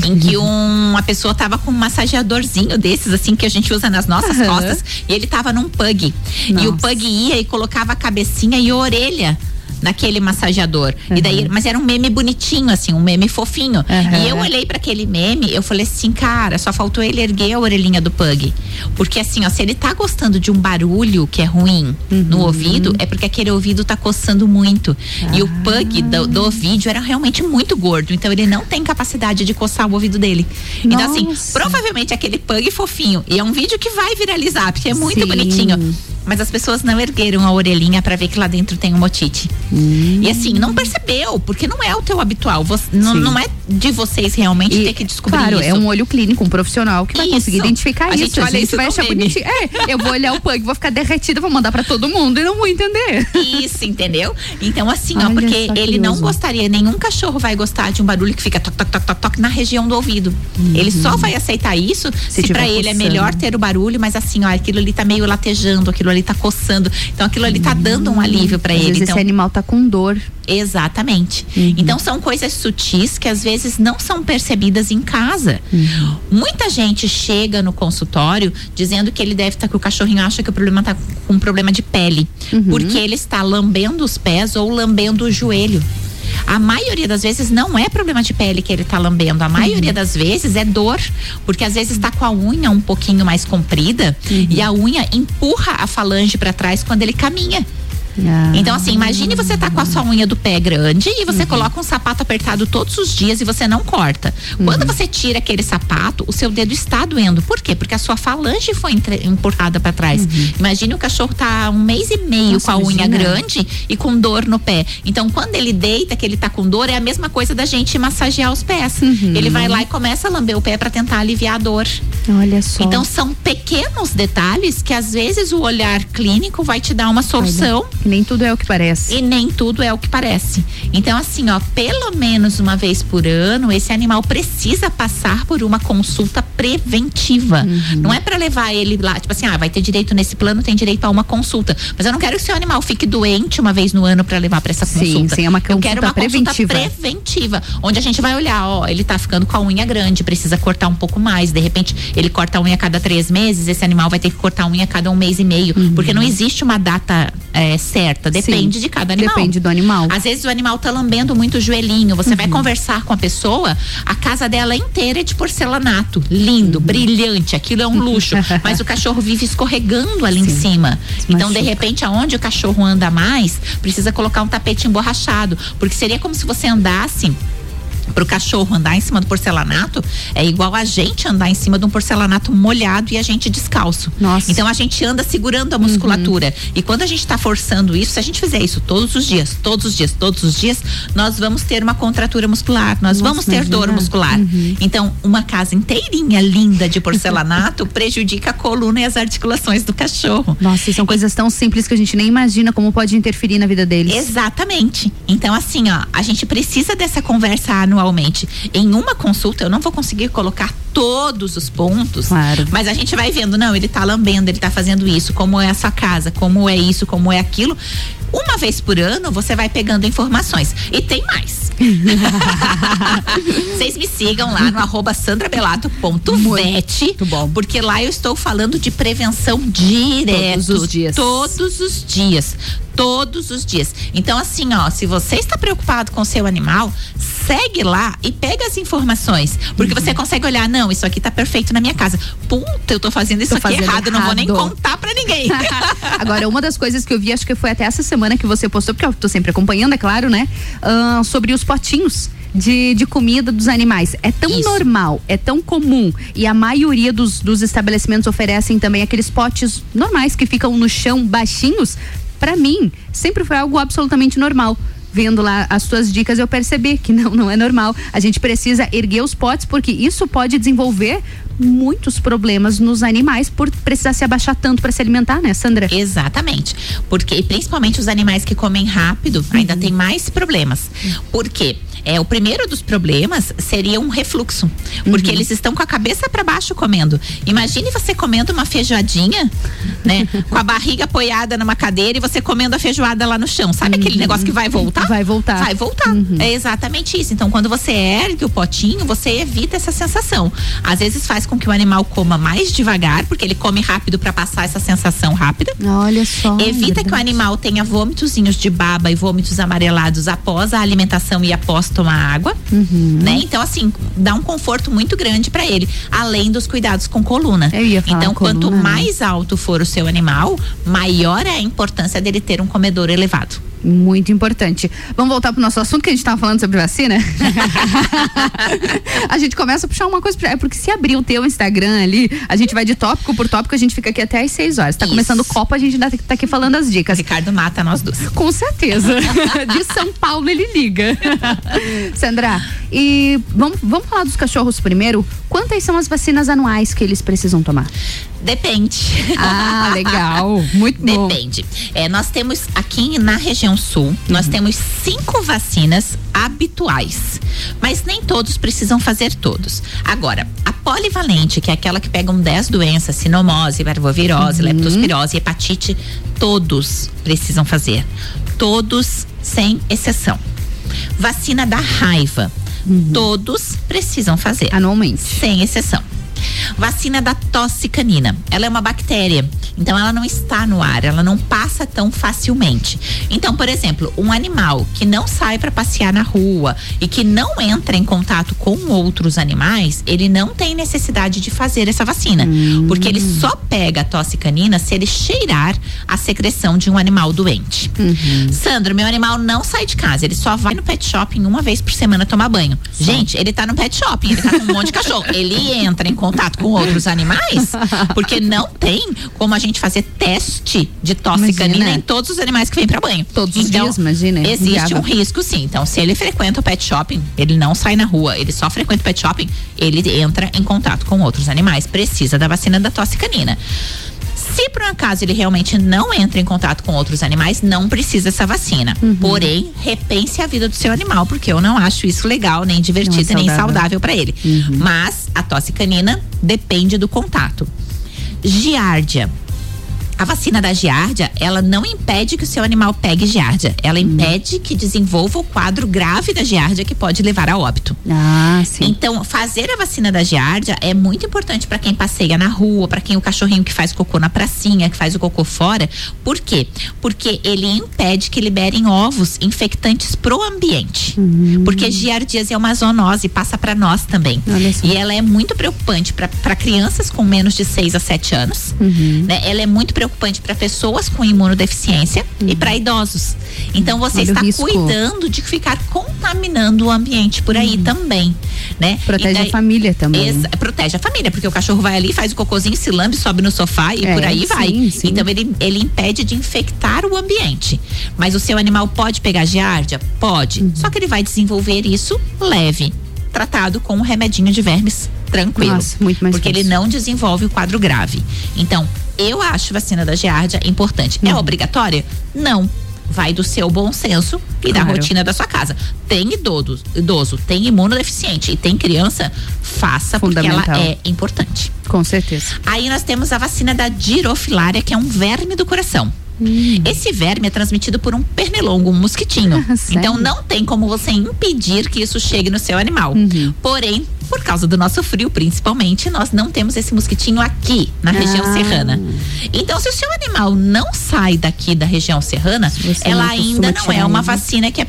em que <laughs> um- uma pessoa tava com um massageadorzinho desses, assim, que a gente usa nas nossas Aham. costas, e ele tava num pug. E o Nossa. pug ia e colocava a cabecinha e orelha naquele massageador. E daí, mas era um meme bonitinho, assim, um meme fofinho. Aham. E eu olhei para aquele meme, eu falei assim, cara, só faltou ele erguer a orelhinha do pug. Porque assim, ó, se ele tá gostando de um barulho que é ruim no ouvido, é porque aquele ouvido tá coçando muito. E o pug do, do vídeo era realmente muito gordo, então ele não tem capacidade de coçar o ouvido dele. Então assim, Nossa. provavelmente aquele pug fofinho. E é um vídeo que vai viralizar, porque é muito Sim. bonitinho. Mas as pessoas não ergueram a orelhinha para ver que lá dentro tem um motite. E assim, não percebeu, porque não é o teu habitual. Você- não, não é de vocês realmente E, ter que descobrir claro, isso. é um olho clínico, um profissional que vai Isso. conseguir identificar A isso. gente a olha gente isso vai achar meme. bonitinho. É, eu vou olhar o pug, vou ficar derretida, vou mandar pra todo mundo e não vou entender. Isso, entendeu? Então, assim, ó, Olha porque ele não gostaria, nenhum cachorro vai gostar de um barulho que fica toc, toc, toc, toc, toc na região do ouvido. Ele só vai aceitar isso se, Uhum. tiver pra ele é melhor ter o barulho, mas assim, ó, aquilo ali tá meio latejando, aquilo ali tá coçando. Então, aquilo ali tá dando um alívio Às ele. vezes Então, esse animal tá com dor. Exatamente. Uhum. Então são coisas sutis que às vezes não são percebidas em casa. Uhum. Muita gente chega no consultório dizendo que ele deve estar que o cachorrinho acha que o problema está com um problema de pele, Uhum. porque ele está lambendo os pés ou lambendo o joelho. A maioria das vezes não é problema de pele que ele está lambendo. A Uhum. maioria das vezes é dor, porque às vezes está com a unha um pouquinho mais comprida Uhum. e a unha empurra a falange para trás quando ele caminha. Ah. Então, assim, imagine você tá com a sua unha do pé grande e Uhum. você coloca um sapato apertado todos os dias e você não corta. Quando Uhum. você tira aquele sapato, o seu dedo está doendo. Por quê? Porque a sua falange foi empurrada para trás. Imagine o cachorro tá um mês e meio Uhum. Nossa, com a unha imagina. grande e com dor no pé. Então, quando ele deita, que ele tá com dor, é a mesma coisa da gente massagear os pés. Uhum. Ele vai lá e começa a lamber o pé para tentar aliviar a dor. Olha só. Então são pequenos detalhes que às vezes o olhar clínico vai te dar uma solução Que nem tudo é o que parece. e nem tudo é o que parece. Então, assim, ó, pelo menos uma vez por ano, esse animal precisa passar por uma consulta preventiva. Uhum. Não é para levar ele lá, tipo assim, ah, vai ter direito nesse plano, tem direito a uma consulta. Mas eu não quero que o seu animal fique doente uma vez no ano para levar para essa Sim, consulta. sim, é uma eu quero consulta uma preventiva. consulta preventiva, onde a gente vai olhar, ó, ele tá ficando com a unha grande, precisa cortar um pouco mais. De repente, ele corta a unha a cada três meses, esse animal vai ter que cortar a unha a cada um mês e meio. Porque não existe uma data é, certa, depende. Sim, de cada animal. Depende do animal. Às vezes o animal tá lambendo muito o joelhinho. Você Uhum. vai conversar com a pessoa, a casa dela inteira é de porcelanato. Lindo, Uhum. brilhante, aquilo é um luxo. <laughs> mas o cachorro vive escorregando ali em cima. Então, de machuca. repente, aonde o cachorro anda mais, precisa colocar um tapete emborrachado. Porque seria como se você andasse Pro cachorro andar em cima do porcelanato é igual a gente andar em cima de um porcelanato molhado e a gente descalço. Nossa. Então a gente anda segurando a musculatura. E quando a gente está forçando isso, se a gente fizer isso todos os dias, todos os dias, todos os dias, nós vamos ter uma contratura muscular, nós Nossa, vamos ter dor muscular. Então, uma casa inteirinha linda de porcelanato <laughs> prejudica a coluna e as articulações do cachorro. Nossa, e são coisas tão simples que a gente nem imagina como pode interferir na vida deles. Exatamente. Então, assim, ó, a gente precisa dessa conversa anualmente. Em uma consulta, eu não vou conseguir colocar todos os pontos, mas a gente vai vendo, não, ele tá lambendo, ele tá fazendo isso, como é a sua casa, como é isso, como é aquilo. Uma vez por ano, você vai pegando informações. E tem mais. <laughs> Vocês me sigam lá no arroba sandrabelato.vet. Porque lá eu estou falando de prevenção direto. Todos os dias. Todos os dias. Todos os dias. Então, assim, ó, se você está preocupado com o seu animal, segue lá e pega as informações. Porque Uhum. você consegue olhar, não, isso aqui tá perfeito na minha casa. Puta, eu tô fazendo isso Tô aqui fazendo errado, eu não vou nem errado. contar pra ninguém. <laughs> Agora, <laughs> uma das coisas que eu vi, acho que foi até essa semana que você postou, porque eu tô sempre acompanhando, é claro, né? Ah, sobre os potinhos. De, de comida dos animais. É tão normal, é tão comum. E a maioria dos, dos estabelecimentos oferecem também aqueles potes normais que ficam no chão baixinhos. Pra mim, sempre foi algo absolutamente normal. Vendo lá as suas dicas, eu percebi que não, não é normal. A gente precisa erguer os potes, porque isso pode desenvolver muitos problemas nos animais por precisar se abaixar tanto para se alimentar, né, Sandra? Exatamente. Porque principalmente os animais que comem rápido ainda Uhum. tem mais problemas. Por quê? É, o primeiro dos problemas seria um refluxo, porque Uhum. eles estão com a cabeça para baixo comendo. Imagine você comendo uma feijoadinha, né, <laughs> com a barriga apoiada numa cadeira e você comendo a feijoada lá no chão. Sabe aquele negócio que vai voltar? Uhum. Vai voltar. Vai voltar. É exatamente isso. Então, quando você ergue o potinho, você evita essa sensação. Às vezes faz com que o animal coma mais devagar, porque ele come rápido para passar essa sensação rápida. Olha só. Evita que o animal tenha vômitozinhos de baba e vômitos amarelados após a alimentação e após tomar água, Uhum. né? Então assim, dá um conforto muito grande para ele, além dos cuidados com coluna. falar então, quanto coluna, né? mais alto for o seu animal, maior é a importância dele ter um comedor elevado. Muito importante. Vamos voltar pro nosso assunto que a gente tava falando sobre vacina? <laughs> a gente começa a puxar uma coisa, pra- é porque se abrir o teu Instagram ali, a gente vai de tópico por tópico, a gente fica aqui até às 6 horas. Tá começando o Copa, a gente ainda tá aqui falando as dicas. Ricardo mata nós dois. Com certeza. <laughs> de São Paulo ele liga. <laughs> Sandra, e vamos, vamos falar dos cachorros primeiro. Quantas são as vacinas anuais que eles precisam tomar? Depende. Ah, legal. Muito <laughs> bom. Depende. É, nós temos aqui na região sul, nós Uhum. temos cinco vacinas habituais. Mas nem todos precisam fazer todos. Agora, a polivalente, que é aquela que pegam 10 doenças, sinomose, parvovirose, Uhum. leptospirose, hepatite, todos precisam fazer. Todos, sem exceção. Vacina da raiva. Todos precisam fazer. Uhum. Anualmente. Sem exceção. Vacina da tosse canina. Ela é uma bactéria, então ela não está no ar, ela não passa tão facilmente. Então, por exemplo, um animal que não sai para passear na rua e que não entra em contato com outros animais, ele não tem necessidade de fazer essa vacina, porque ele só pega a tosse canina se ele cheirar a secreção de um animal doente. Sandra, meu animal não sai de casa, ele só vai no pet shopping uma vez por semana tomar banho. Gente, ele tá no pet shopping, ele tá com um monte de cachorro. Ele entra em contato com outros animais, porque não tem como a gente fazer teste de tosse Imagina. canina em todos os animais que vêm para banho. Todos os dias, imagina, Existe viável. um risco, sim. Então, se ele frequenta o pet shopping, ele não sai na rua, ele só frequenta o pet shopping, ele entra em contato com outros animais. Precisa da vacina da tosse canina. Se por um acaso ele realmente não entra em contato com outros animais, não precisa essa vacina. Uhum. Porém, repense a vida do seu animal, porque eu não acho isso legal, nem divertido, é nem saudável. para ele. Mas a tosse canina depende do contato. Giardia. A vacina da giardia, ela não impede que o seu animal pegue giardia. Ela impede que desenvolva o quadro grave da giardia que pode levar a óbito. Ah, sim. Então, fazer a vacina da giardia é muito importante para quem passeia na rua, para quem o cachorrinho que faz cocô na pracinha, que faz o cocô fora. Por quê? Porque ele impede que liberem ovos infectantes pro ambiente. Porque giardíase é uma zoonose, passa para nós também. E ela é muito preocupante para crianças com menos de 6 a 7 anos. Né? Ela é muito preocupante preocupante para pessoas com imunodeficiência e para idosos. Então você Olha está cuidando de ficar contaminando o ambiente por aí também, né? Protege E a família também. Exa- protege a família, porque o cachorro vai ali, faz o cocôzinho, se lambe, sobe no sofá e É, por aí vai. sim, sim. Então ele, ele impede de infectar o ambiente. Mas o seu animal pode pegar giardia? Pode. Uhum. Só que ele vai desenvolver isso leve, tratado com um remedinho de vermes tranquilo. Nossa, muito mais porque fácil. ele não desenvolve o quadro grave. Então, eu acho vacina da giardia importante. É obrigatória? Não. Vai do seu bom senso e da Claro. rotina da sua casa. Tem idoso, idoso, tem imunodeficiente e tem criança, faça porque ela é importante. Com certeza. Aí nós temos a vacina da girofilária, que é um verme do coração. Hum. Esse verme é transmitido por um pernilongo, um mosquitinho. <laughs> Então não tem como você impedir que isso chegue no seu animal. Uhum. Porém, por causa do nosso frio, principalmente, nós não temos esse mosquitinho aqui na região Ah. serrana. Então, se o seu animal não sai daqui da região serrana, você ela não ainda não é uma vacina que é,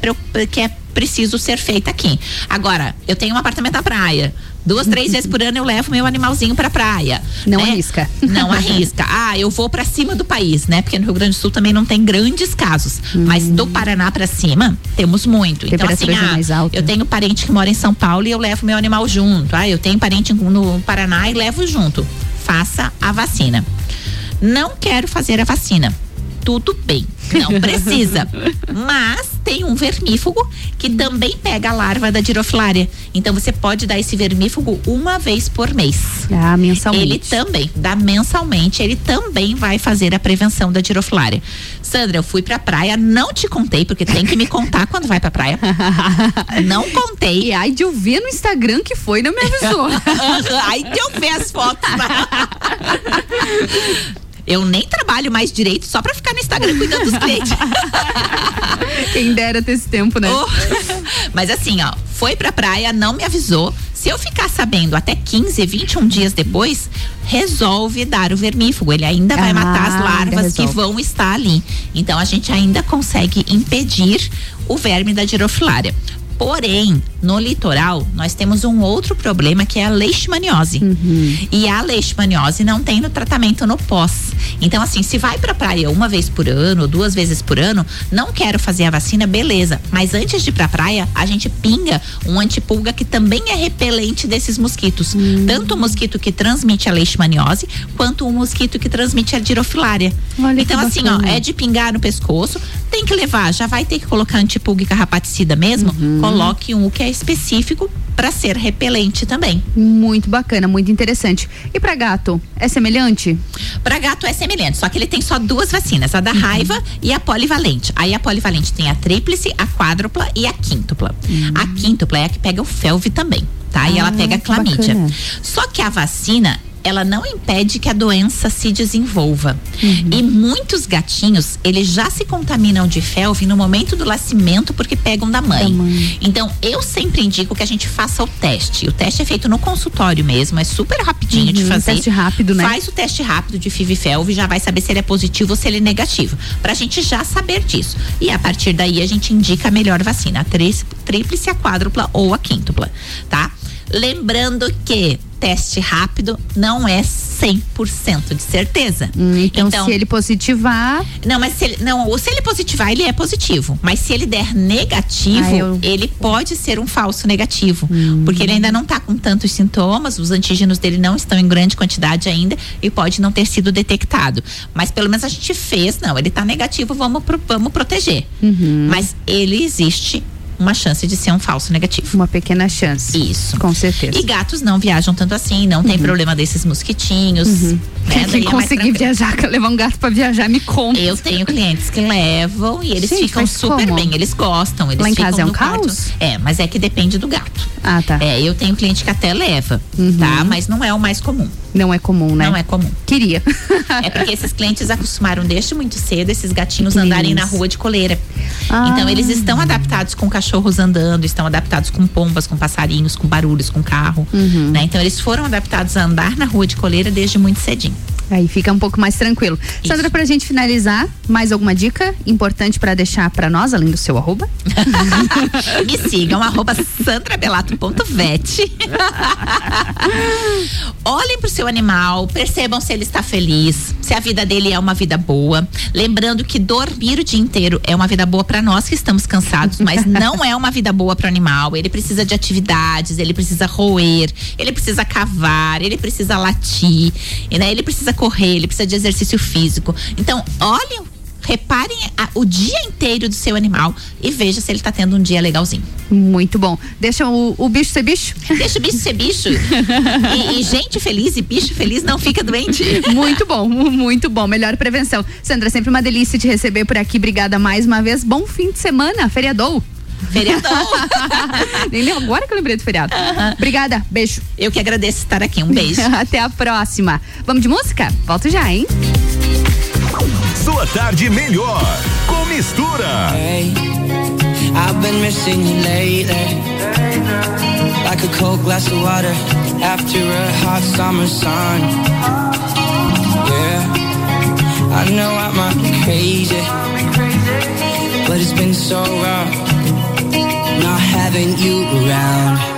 que é preciso ser feita aqui. Agora, eu tenho um apartamento na praia. Duas, três vezes por ano eu levo meu animalzinho pra praia. Não né? arrisca. <laughs> Não arrisca. Ah, eu vou pra cima do país, né? Porque no Rio Grande do Sul também não tem grandes casos. Mas do Paraná pra cima, temos muito. Então, assim, ah, eu tenho parente que mora em São Paulo e eu levo meu animal junto. Ah, eu tenho parente no Paraná e levo junto. Faça a vacina. Não quero fazer a vacina. Tudo bem, não <laughs> precisa. Mas tem um vermífugo que também pega a larva da girofilária. Então você pode dar esse vermífugo uma vez por mês. Ah, mensalmente. Ele também, dá mensalmente, ele também vai fazer a prevenção da girofilária. Sandra, eu fui pra praia, não te contei, porque tem que me contar quando vai pra praia. <laughs> Não contei. E ai de eu ver no Instagram que foi, não me avisou. <laughs> Aí que eu ver as fotos. Eu nem trabalho mais direito só pra ficar no Instagram cuidando dos clientes. <laughs> Quem dera ter esse tempo, né? Oh, Mas assim, ó, foi pra praia, não me avisou. Se eu ficar sabendo até 15, 21 dias depois, resolve dar o vermífugo. Ele ainda vai Ah, matar as larvas que vão estar ali. Então a gente ainda consegue impedir o verme da girofilária. Porém, no litoral, nós temos um outro problema que é a leishmaniose. Uhum. E a leishmaniose não tem no tratamento no pós. Então, assim, se vai pra praia uma vez por ano, duas vezes por ano, não quero fazer a vacina, beleza. Mas antes de ir pra praia, a gente pinga um antipulga que também é repelente desses mosquitos. Hum. Tanto o mosquito que transmite a leishmaniose, quanto o mosquito que transmite a girofilária. Olha então, assim, ó, é de pingar no pescoço, tem que levar, já vai ter que colocar antipulga e carrapaticida mesmo, Uhum. Coloque um que é específico para ser repelente também. Muito bacana, muito interessante. E pra gato, é semelhante? Para gato é semelhante, só que ele tem só duas vacinas, a da Uhum. raiva e a polivalente. Aí a polivalente tem a tríplice, a quádrupla e a quíntupla. A quíntupla é a que pega o felve também, tá? E ela Uhum. Ah, pega a clamídia. bacana. Só que a vacina ela não impede que a doença se desenvolva. Uhum. E muitos gatinhos, eles já se contaminam de felve no momento do nascimento porque pegam da mãe. Da mãe. Então, eu sempre indico que a gente faça o teste. O teste é feito no consultório mesmo, é super rapidinho de Uhum, fazer. teste rápido, né? Faz o teste rápido de FIV e felve, já vai saber se ele é positivo ou se ele é negativo. Pra gente já saber disso. E a partir daí a gente indica a melhor vacina, a tríplice, a quádrupla ou a quíntupla, tá? Lembrando que teste rápido não é 100% de certeza. então, se ele positivar. Não, mas se ele, não, ou se ele positivar, ele é positivo. Mas se ele der negativo, Ah, eu- ele pode ser um falso negativo. Porque ele ainda não tá com tantos sintomas, os antígenos dele não estão em grande quantidade ainda e pode não ter sido detectado. Mas pelo menos a gente fez, não, ele tá negativo, vamos, pro- vamos proteger. Uhum. Mas ele existe uma chance de ser um falso negativo. Uma pequena chance. Isso. Com certeza. E gatos não viajam tanto assim, não tem problema desses mosquitinhos. Né? Quem é conseguir tranquilo. viajar, levar um gato pra viajar, me conta. Eu tenho clientes que levam e eles Gente, ficam super como? bem, eles gostam. Eles Lá em casa é um quarto. caos? É, mas é que depende do gato. Ah, tá. É, eu tenho cliente que até leva, tá? Mas não é o mais comum. Não é comum, né? Não é comum. Queria. <laughs> É porque esses clientes acostumaram desde muito cedo esses gatinhos andarem na rua de coleira. Ah. Então eles estão adaptados com cachorro cachorros andando, estão adaptados com pombas, com passarinhos, com barulhos, com carro. Uhum. né? Então eles foram adaptados a andar na rua de coleira desde muito cedinho. Aí fica um pouco mais tranquilo. Sandra, pra gente finalizar, mais alguma dica importante pra deixar pra nós, além do seu arroba? <laughs> Me sigam, arroba sandrabelato.vet. <laughs> Olhem pro seu animal, percebam se ele está feliz, se a vida dele é uma vida boa. Lembrando que dormir o dia inteiro é uma vida boa para nós que estamos cansados, mas não é uma vida boa pro animal. Ele precisa de atividades, ele precisa roer, ele precisa cavar, ele precisa latir, né? ele precisa correr, ele precisa de exercício físico. Então, olhem, reparem a- o dia inteiro do seu animal e veja se ele tá tendo um dia legalzinho. Muito bom. Deixa o, o bicho ser bicho? Deixa o bicho ser bicho. E, e gente feliz e bicho feliz não fica doente. Muito bom, mu- muito bom. Melhor prevenção. Sandra, sempre uma delícia te receber por aqui. Obrigada mais uma vez. Bom fim de semana. Feriadou. Feriadão. <laughs> Nem lembro agora que eu lembrei do feriado. Obrigada. Beijo. Eu que agradeço estar aqui. Um beijo. <laughs> Até a próxima. Vamos de música? Volto já, hein? Sua tarde melhor com mistura. Hey, I've been missing you lately. Like a cold glass of water after a hot summer sun. Yeah, I know I might be crazy, but it's been so rough not having you around.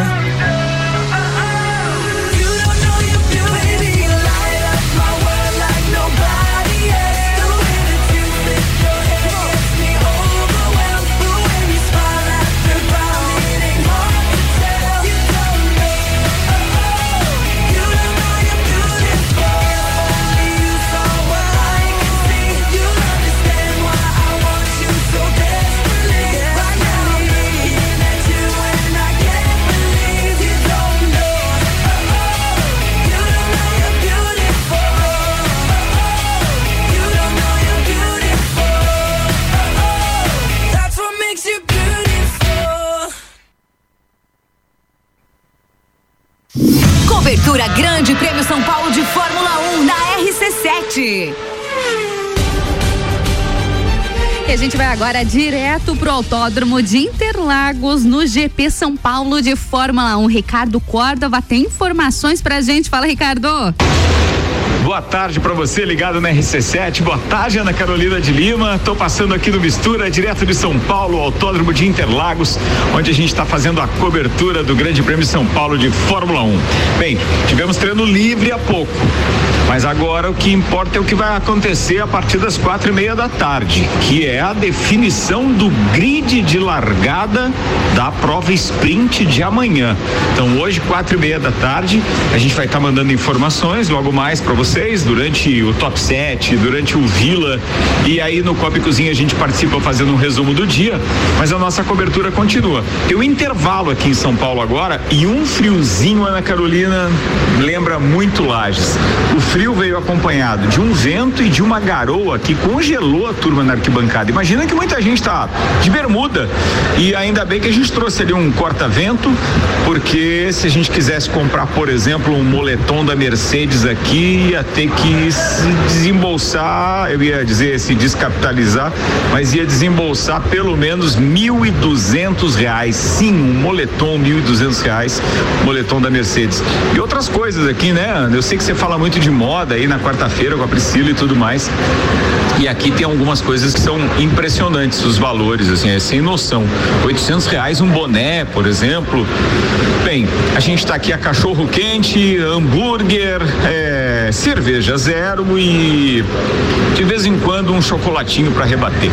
Gente vai agora direto pro Autódromo de Interlagos no GP São Paulo de Fórmula 1. Ricardo Córdova tem informações pra gente. Fala, Ricardo. Boa tarde para você ligado na RC7. Boa tarde, Ana Carolina de Lima. Tô passando aqui no Mistura, direto de São Paulo, Autódromo de Interlagos, onde a gente está fazendo a cobertura do Grande Prêmio São Paulo de Fórmula 1. Bem, tivemos treino livre há pouco. Mas agora o que importa é o que vai acontecer a partir das quatro e meia da tarde, que é a definição do grid de largada da prova sprint de amanhã. Então hoje, quatro e meia da tarde, a gente vai estar mandando informações logo mais para vocês durante o top 7, durante o Vila e aí no Copa e Cozinha a gente participa fazendo um resumo do dia, mas a nossa cobertura continua. Tem um intervalo aqui em São Paulo agora e um friozinho, Ana Carolina, lembra muito Lages. O frio veio acompanhado de um vento e de uma garoa que congelou a turma na arquibancada. Imagina que muita gente está de bermuda e ainda bem que a gente trouxe ali um corta-vento, porque se a gente quisesse comprar, por exemplo, um moletom da Mercedes aqui, ia ter que se desembolsar, eu ia dizer se descapitalizar, mas ia desembolsar pelo menos mil e duzentos reais. Sim, um moletom, mil e duzentos reais, moletom da Mercedes. E outras coisas aqui, né? Ana? Eu sei que você fala muito de moda aí na quarta-feira com a Priscila e tudo mais. E aqui tem algumas coisas que são impressionantes, os valores, assim, é sem noção. 800 reais um boné, por exemplo. Bem, a gente está aqui a cachorro quente, hambúrguer, é, cerveja zero e de vez em quando um chocolatinho para rebater.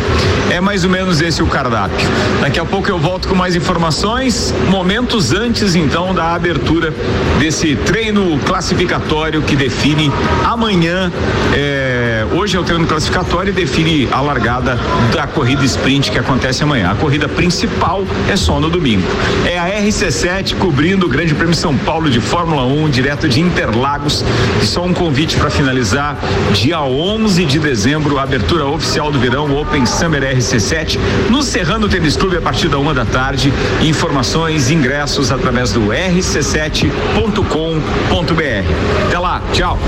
É mais ou menos esse o cardápio. Daqui a pouco eu volto com mais informações, momentos antes então da abertura desse treino classificatório que define amanhã. é, hoje é o treino classificatório e define a largada da corrida sprint que acontece amanhã. A corrida principal é só no domingo. É a RC7 cobrindo o Grande Prêmio São Paulo de Fórmula 1, direto de Interlagos. E só um convite para finalizar: dia 11 de dezembro, abertura oficial do verão Open Summer RC7 no Serrano Tênis Clube a partir da uma da tarde. Informações, ingressos através do rc7.com.br. Até lá, tchau.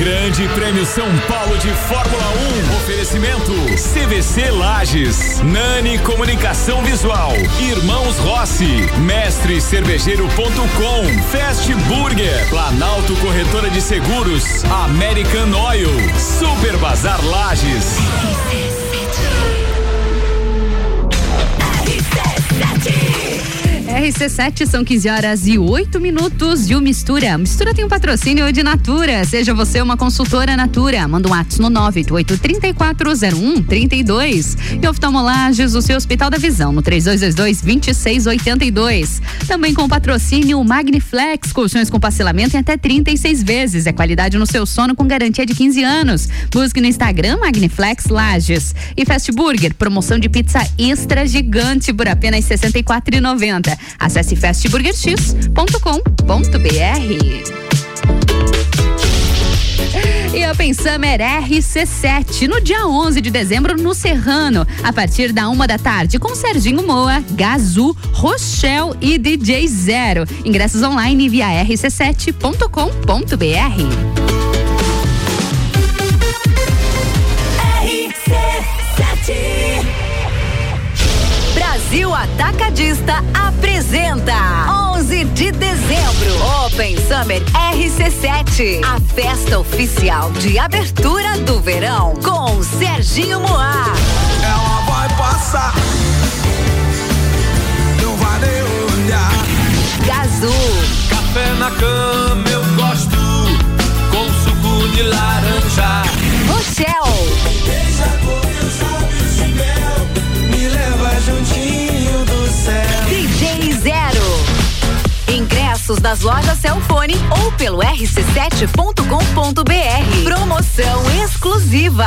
Grande Prêmio São Paulo de Fórmula 1. Oferecimento. CVC Lages, Nani Comunicação Visual, Irmãos Rossi, Mestre Cervejeiro.com, Fast Burger, Planalto Corretora de Seguros, American Oil, Super Bazar Lages. RC7 são 15 horas e 8 minutos e o Mistura. Mistura tem um patrocínio de Natura. Seja você uma consultora Natura. Manda um ato no 988-3401-32. E oftalmolages, o seu Hospital da Visão, no 3222-2682. Também com patrocínio Magniflex, colchões com parcelamento em até 36 vezes. É qualidade no seu sono com garantia de 15 anos. Busque no Instagram Magniflex Lages. E Fast Burger, promoção de pizza extra gigante por apenas R$ 64,90. Acesse fastburgerx.com.br. E Open Summer RC7, no dia 11 de dezembro, no Serrano, a partir da uma da tarde, com Serginho Moa, Gazu, Rochelle e DJ Zero. Ingressos online via rc7.com.br. Brasil Atacadista apresenta 11 de dezembro Open Summer RC7, a festa oficial de abertura do verão com Serginho Moá. Ela vai passar, não vai nem olhar. Gazu, Café na cama eu gosto, com suco de laranja. Rochelle, Das lojas Celfone ou pelo rc7.com.br. Promoção exclusiva.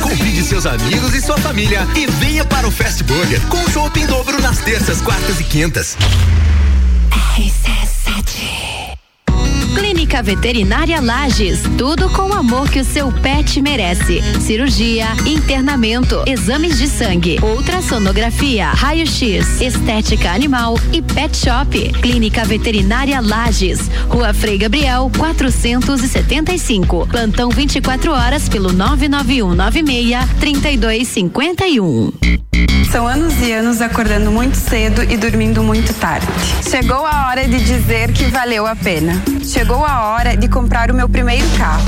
Convide seus amigos e sua família e venha para o Fast Burger com chopp em dobro nas terças, quartas e quintas. Clínica Veterinária Lages, tudo com o amor que o seu pet merece. Cirurgia, internamento, exames de sangue, ultrassonografia, raio-x, estética animal e pet shop. Clínica Veterinária Lages, Rua Frei Gabriel, 475. Plantão 24 horas pelo 99196 3251. São anos e anos acordando muito cedo e dormindo muito tarde. Chegou a hora de dizer que valeu a pena. Chegou a hora de comprar o meu primeiro carro.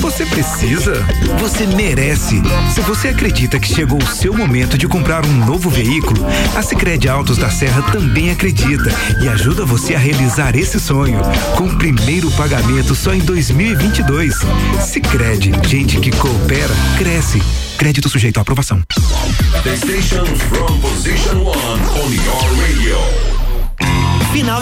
Você precisa? Você merece. Se você acredita que chegou o seu momento de comprar um novo veículo, a Sicredi Autos da Serra também acredita e ajuda você a realizar esse sonho com o primeiro pagamento só em 2022. Sicredi, gente que coopera cresce. Crédito sujeito à aprovação. The station from position one.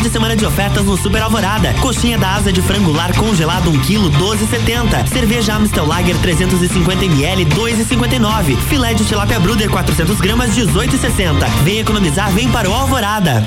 Final de semana de ofertas no Super Alvorada. Coxinha da asa de frango lar congelado 1 kg 12,70. Cerveja Amstel Lager 350 ml 2,59. Filé de tilápia Bruder 400 gramas 18,60. Vem economizar, vem para o Alvorada.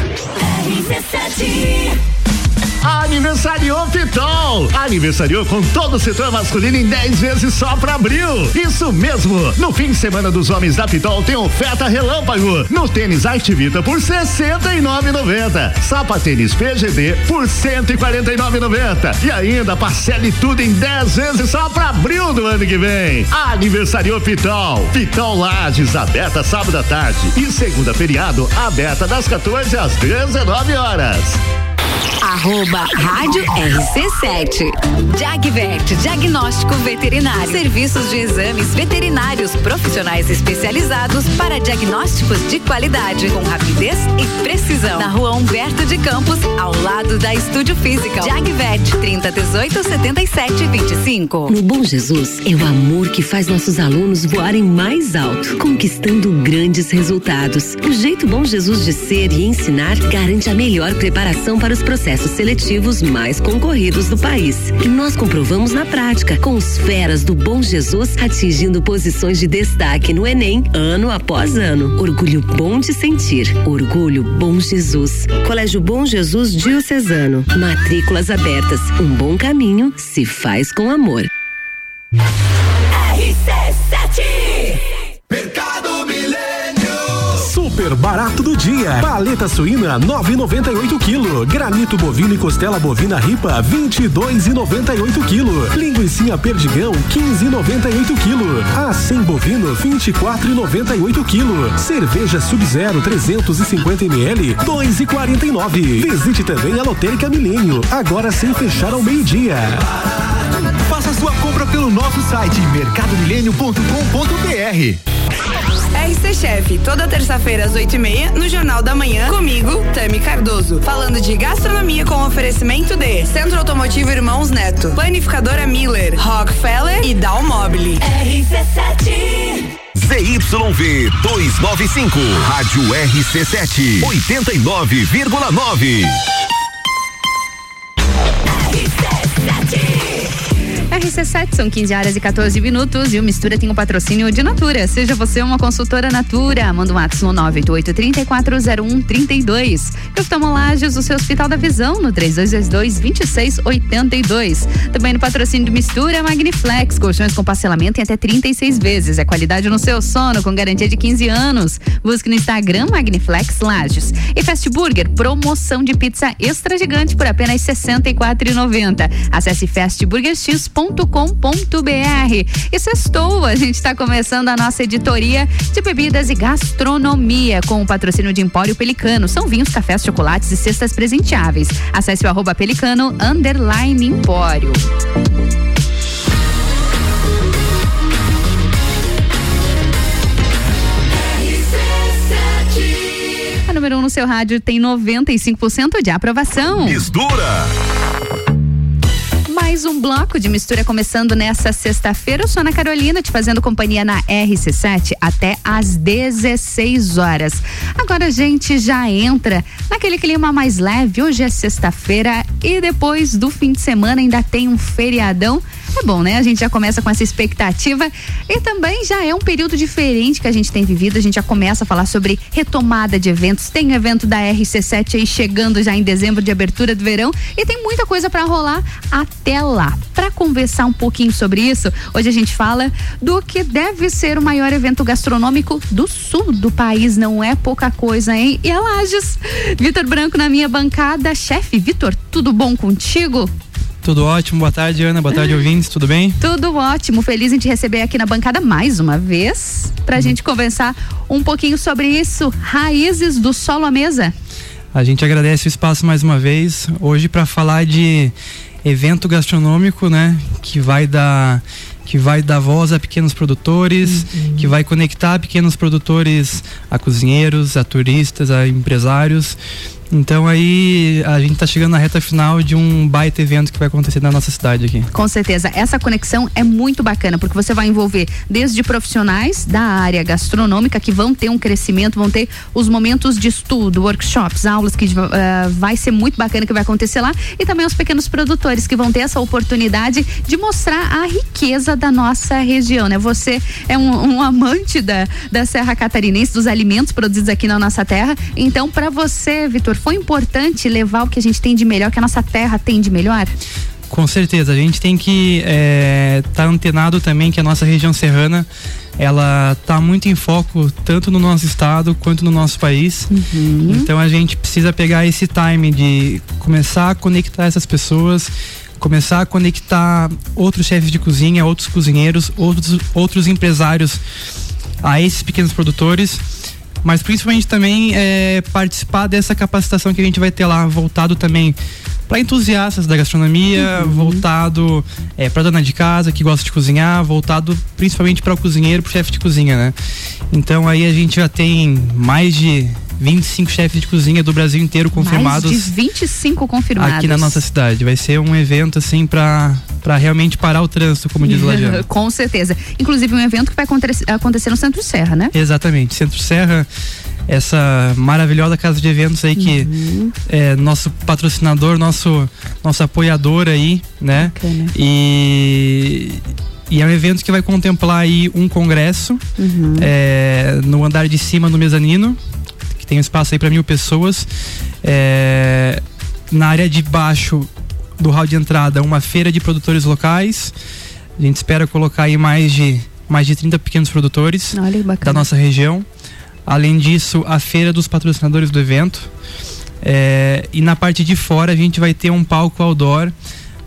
RC7 Aniversariou Pitol! Aniversariou com todo o setor masculino em 10 vezes só pra abril. Isso mesmo! No fim de semana dos homens da Pitol tem oferta relâmpago. No tênis Activita por R$ 69,90. Sapatênis PGD por R$ 149,90. E ainda parcele tudo em 10 vezes só pra abril do ano que vem. Aniversariou Pitol. Pitol Lages, aberta sábado à tarde. E segunda feriado, aberta das 14 às 19 horas. Arroba Rádio RC7. Jagvet, diagnóstico veterinário. Serviços de exames veterinários profissionais especializados para diagnósticos de qualidade, com rapidez e precisão. Na rua Humberto de Campos, ao lado da Estúdio Física. Jagvet, 30 18 77 25. No Bom Jesus é o amor que faz nossos alunos voarem mais alto, conquistando grandes resultados. O jeito Bom Jesus de ser e ensinar garante a melhor preparação para os processos seletivos mais concorridos do país. E nós comprovamos na prática, com os feras do Bom Jesus atingindo posições de destaque no Enem, ano após ano. Orgulho bom de sentir. Orgulho Bom Jesus. Colégio Bom Jesus Diocesano. Matrículas abertas. Um bom caminho se faz com amor. RC7 Mercado. Super barato do dia. Paleta suína 9,98 kg. Granito bovino e costela bovina ripa 22,98 kg. Linguiça perdigão 15,98 kg. Acém bovino 24,98 kg. Cerveja Sub-Zero 350 ml 2,49. Visite também a Lotérica Milênio, agora sem fechar ao meio-dia. Faça sua compra pelo nosso site mercadomilênio.com.br. RC Chef, toda terça-feira às 8 e meia, no Jornal da Manhã, comigo, Tami Cardoso. Falando de gastronomia com oferecimento de Centro Automotivo Irmãos Neto, Planificadora Miller, Rock Rockefeller e Dalmobile. RC7 ZYV 295, Rádio RC7, 89,9. RC7 são 15 horas e 14 minutos e o Mistura tem o um patrocínio de Natura. Seja você uma consultora Natura, manda um WhatsApp no 988-340132. E oftalmolagens, o seu Hospital da Visão no 3222-2682. Também no patrocínio de Mistura, Magniflex, colchões com parcelamento em até 36 vezes. É qualidade no seu sono com garantia de 15 anos. Busque no Instagram Magniflex Lages. E Fast Burger, promoção de pizza extra gigante por apenas R$ 64,90. Acesse fastburgerx.com www.cafeinacultura.com.br. E sextou, a gente está começando a nossa editoria de bebidas e gastronomia com o patrocínio de Empório Pelicano. São vinhos, cafés, chocolates e cestas presenteáveis. Acesse o arroba pelicano underline empório. A número 1 um no seu rádio tem 95% de aprovação. Mistura! Mais um bloco de mistura começando nessa sexta-feira. Eu sou Ana Carolina, te fazendo companhia na RC7 até às 16 horas. Agora a gente já entra naquele clima mais leve. Hoje é sexta-feira e depois do fim de semana ainda tem um feriadão. É bom, né? A gente já começa com essa expectativa e também já é um período diferente que a gente tem vivido. A gente já começa a falar sobre retomada de eventos. Tem evento da RC7 aí chegando já em dezembro de abertura do verão e tem muita coisa para rolar até lá. Para conversar um pouquinho sobre isso, hoje a gente fala do que deve ser o maior evento gastronômico do sul do país. Não é pouca coisa, hein? E a. Vitor Branco na minha bancada. Chefe, Vitor, tudo bom contigo? Tudo ótimo, boa tarde, Ana, boa tarde, ouvintes, tudo bem? Tudo ótimo, feliz em te receber aqui na bancada mais uma vez, pra uhum. gente conversar um pouquinho sobre isso, raízes do solo à mesa. A gente agradece o espaço mais uma vez, hoje para falar de evento gastronômico, né, que vai dar que vai dar voz a pequenos produtores, uhum. que vai conectar pequenos produtores a cozinheiros, a turistas, a empresários então aí a gente está chegando na reta final de um baita evento que vai acontecer na nossa cidade aqui. Com certeza, essa conexão é muito bacana porque você vai envolver desde profissionais da área gastronômica que vão ter um crescimento, vão ter os momentos de estudo, workshops, aulas que uh, vai ser muito bacana que vai acontecer lá e também os pequenos produtores que vão ter essa oportunidade de mostrar a riqueza da nossa região, né? Você é um, um amante da, da Serra Catarinense, dos alimentos produzidos aqui na nossa terra, então para você, Vitor foi importante levar o que a gente tem de melhor, que a nossa terra tem de melhor? Com certeza, a gente tem que estar é, tá antenado também que a nossa região serrana ela está muito em foco tanto no nosso estado quanto no nosso país. Uhum. Então a gente precisa pegar esse time de começar a conectar essas pessoas, começar a conectar outros chefes de cozinha, outros cozinheiros, outros, outros empresários a esses pequenos produtores mas principalmente também é, participar dessa capacitação que a gente vai ter lá, voltado também para entusiastas da gastronomia, uhum. voltado é, para dona de casa que gosta de cozinhar, voltado principalmente para o cozinheiro, para o chefe de cozinha, né? Então aí a gente já tem mais de 25 chefes de cozinha do Brasil inteiro confirmados. Mais de 25 confirmados. Aqui na nossa cidade. Vai ser um evento assim para para realmente parar o trânsito, como diz o Lajano. <laughs> Com certeza. Inclusive um evento que vai acontecer no Centro Serra, né? Exatamente. Centro Serra essa maravilhosa casa de eventos aí que uhum. é nosso patrocinador, nosso nosso apoiador aí, né? Bacana. E e é um evento que vai contemplar aí um congresso uhum. é, no andar de cima no mezanino, tem espaço aí para mil pessoas. É, na área de baixo do hall de entrada, uma feira de produtores locais. A gente espera colocar aí mais de mais de 30 pequenos produtores da nossa região. Além disso, a feira dos patrocinadores do evento. É, e na parte de fora a gente vai ter um palco outdoor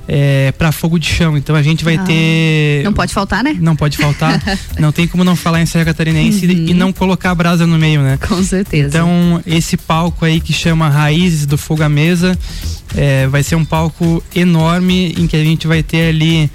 é, para fogo de chão. Então a gente vai ah, ter. Não pode faltar, né? Não pode faltar. <laughs> não tem como não falar em Serra Catarinense uhum. e não colocar a brasa no meio, né? Com certeza. Então, esse palco aí que chama Raízes do Fogo à Mesa é, vai ser um palco enorme em que a gente vai ter ali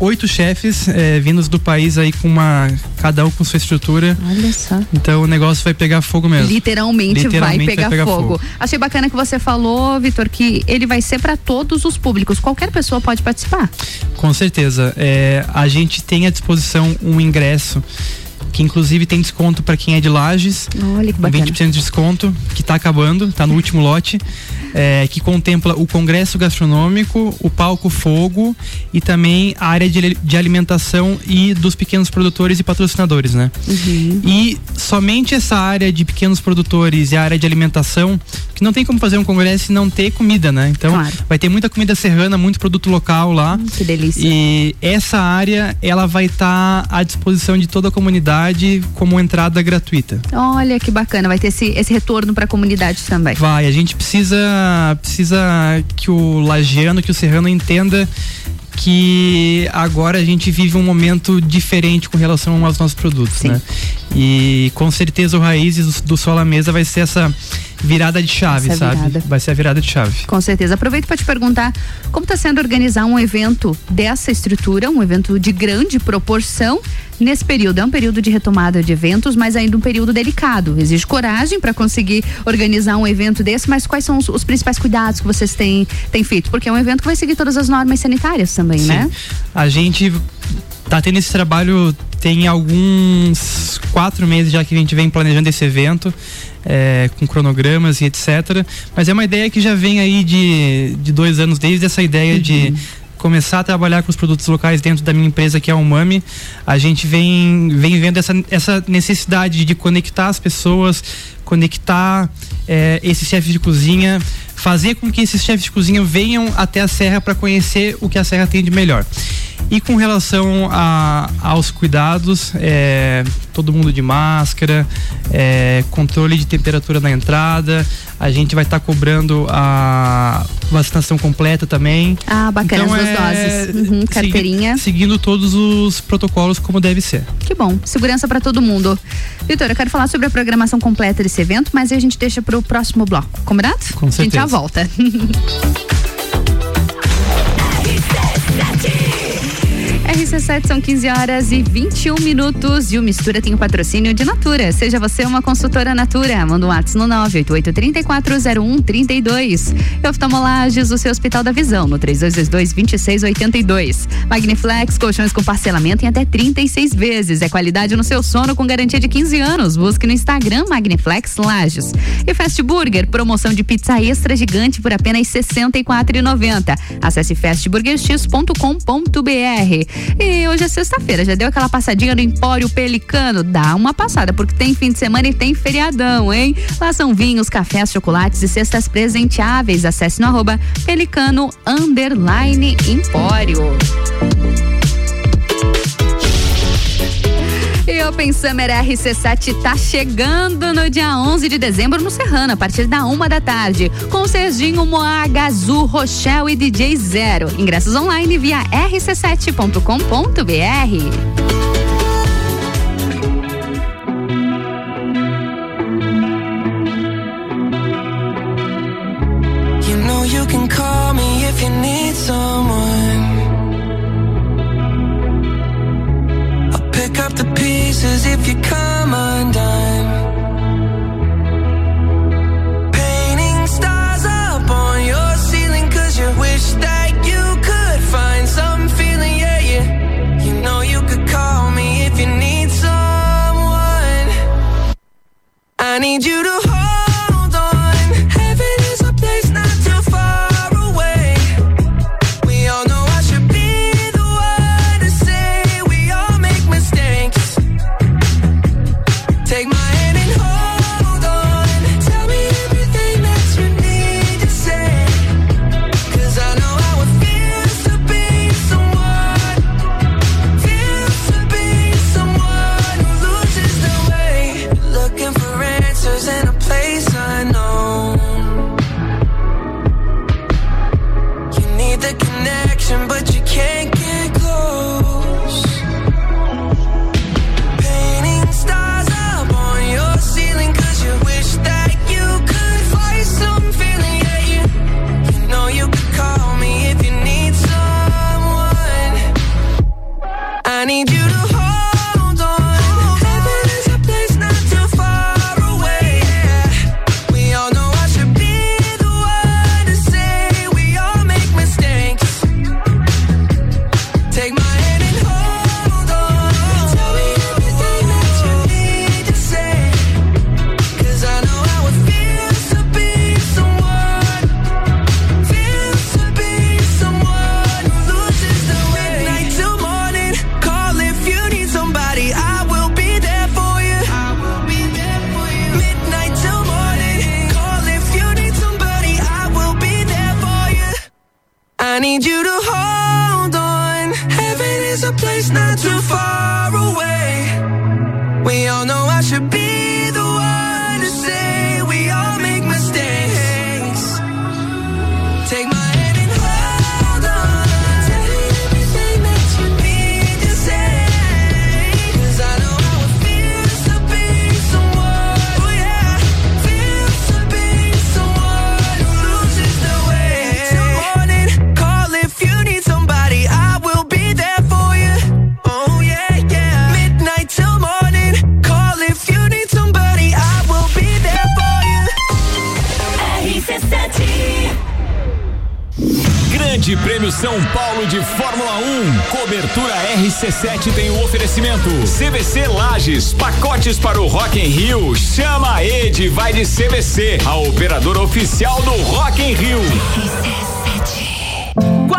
oito chefes é, vindos do país aí com uma. cada um com sua estrutura. Olha só. Então o negócio vai pegar fogo mesmo. Literalmente, Literalmente vai, pegar vai pegar fogo. fogo. Achei bacana que você falou, Vitor, que ele vai ser para todos os públicos. Qualquer pessoa pode participar. Com certeza. É, a gente tem à disposição um ingresso que inclusive tem desconto para quem é de Lages. Olha que bacana. 20% de desconto, que está acabando, está no último lote, é, que contempla o congresso gastronômico, o palco fogo e também a área de, de alimentação e dos pequenos produtores e patrocinadores, né? Uhum. E somente essa área de pequenos produtores e a área de alimentação, que não tem como fazer um congresso e não ter comida, né? Então Claro. vai ter muita comida serrana, muito produto local lá. que delícia. E essa área, ela vai estar à disposição de toda a comunidade como entrada gratuita. Olha que bacana, vai ter esse, esse retorno para a comunidade também. Vai, a gente precisa precisa que o lagiano, que o serrano entenda que agora a gente vive um momento diferente com relação aos nossos produtos, né? E com certeza o Raízes do, do Sol à Mesa vai ser essa virada de chave, Essa sabe? virada. Vai ser a virada de chave. Com certeza. Aproveito para te perguntar como está sendo organizar um evento dessa estrutura, um evento de grande proporção nesse período. É um período de retomada de eventos, mas ainda um período delicado. Exige coragem para conseguir organizar um evento desse, mas quais são os, os principais cuidados que vocês têm, têm feito? Porque é um evento que vai seguir todas as normas sanitárias também, Sim. né? A gente tá tendo esse trabalho tem alguns quatro meses já que a gente vem planejando esse evento. é, com cronogramas e etc. Mas é uma ideia que já vem aí de, de dois anos, desde essa ideia de começar a trabalhar com os produtos locais dentro da minha empresa que é a Umami. A gente vem, vem vendo essa, essa necessidade de conectar as pessoas, conectar é, esses chefes de cozinha, fazer com que esses chefes de cozinha venham até a serra para conhecer o que a serra tem de melhor. E com relação a, aos cuidados, é, todo mundo de máscara, é, controle de temperatura na entrada, a gente vai estar cobrando a vacinação completa também. Ah, bacana, Então, as duas é, doses. Uhum, segui- carteirinha. seguindo todos os protocolos como deve ser. Que bom, segurança para todo mundo. Vitor, eu quero falar sobre a programação completa desse evento, mas aí a gente deixa pro próximo bloco. Combinado? Com A gente já certeza. Volta. <laughs> RC7 são 15 horas e 21 minutos e o Mistura tem o patrocínio de Natura. Seja você uma consultora Natura. Manda um WhatsApp no 988-340132. E Oftalmolages, o seu Hospital da Visão, no 3222-2682. Magniflex, colchões com parcelamento em até 36 vezes. É qualidade no seu sono com garantia de 15 anos. Busque no Instagram Magniflex Lages. E Fast Burger, promoção de pizza extra gigante por apenas R$ 64,90. Acesse fastburgerx.com.br. E hoje é sexta-feira, já deu aquela passadinha no Empório Pelicano? Dá uma passada, porque tem fim de semana e tem feriadão, hein? Lá são vinhos, cafés, chocolates e cestas presenteáveis. Acesse no arroba pelicano underline empório. E Open Summer RC7 tá chegando no dia 11 de dezembro no Serrano, a partir da uma da tarde, com Serginho Moaga, Azul, Rochelle e DJ Zero. Ingressos online via rc7.com.br. 1. Cobertura RC7 tem o oferecimento. CVC Lages, pacotes para o Rock in Rio. Chama a Ed, vai de CVC, a operadora oficial do Rock in Rio.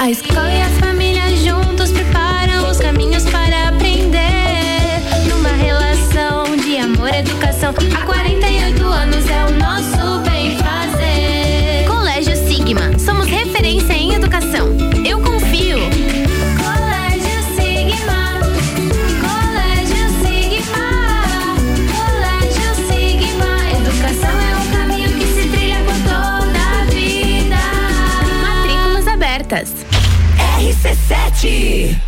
A escola e a família juntos preparam os caminhos para aprender. Numa relação de amor e educação, há 48 anos é o nosso bem fazer. Colégio Sigma, somos referência em educação. Eu confio. Colégio Sigma, Colégio Sigma, Colégio Sigma. Educação é um caminho que se trilha por toda a vida. Matrículas abertas. RC7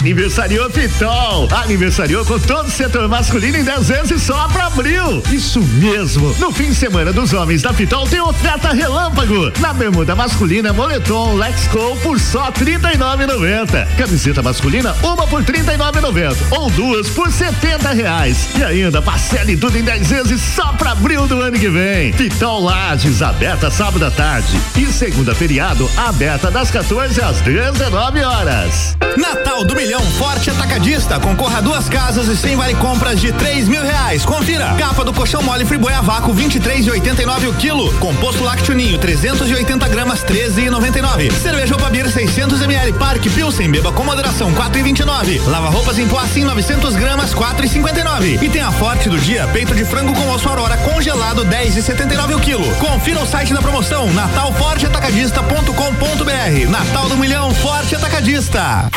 Aniversariou Pitol. Aniversariou com todo o setor masculino em 10 vezes só pra abril. Isso mesmo. No fim de semana dos homens da Pitol tem oferta relâmpago. Na bermuda masculina, moletom Lexco por só R$ 39,90. Camiseta masculina, uma por R$ 39,90. Ou duas por 70 reais. E ainda parcele tudo em 10 vezes só pra abril do ano que vem. Pitol Lages, aberta sábado à tarde. E segunda feriado, aberta das 14 às 19 horas. Natal do Milhão Forte Atacadista. Concorra a duas casas e sem vale compras de três mil reais. Confira. Capa do colchão mole Friboi a vácuo 23,89 o quilo. Composto lácteo ninho 380 gramas 13,99. Cerveja Opa Beer 600 ml Parque Pilsen beba com moderação 4,29. Lava roupas em pó assim 900 gramas 4,59. E tem a Forte do dia peito de frango com osso aurora congelado 10,79 o quilo. Confira o site da promoção natalforteatacadista.com.br. Natal do Milhão Forte Atacadista.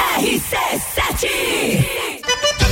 RC7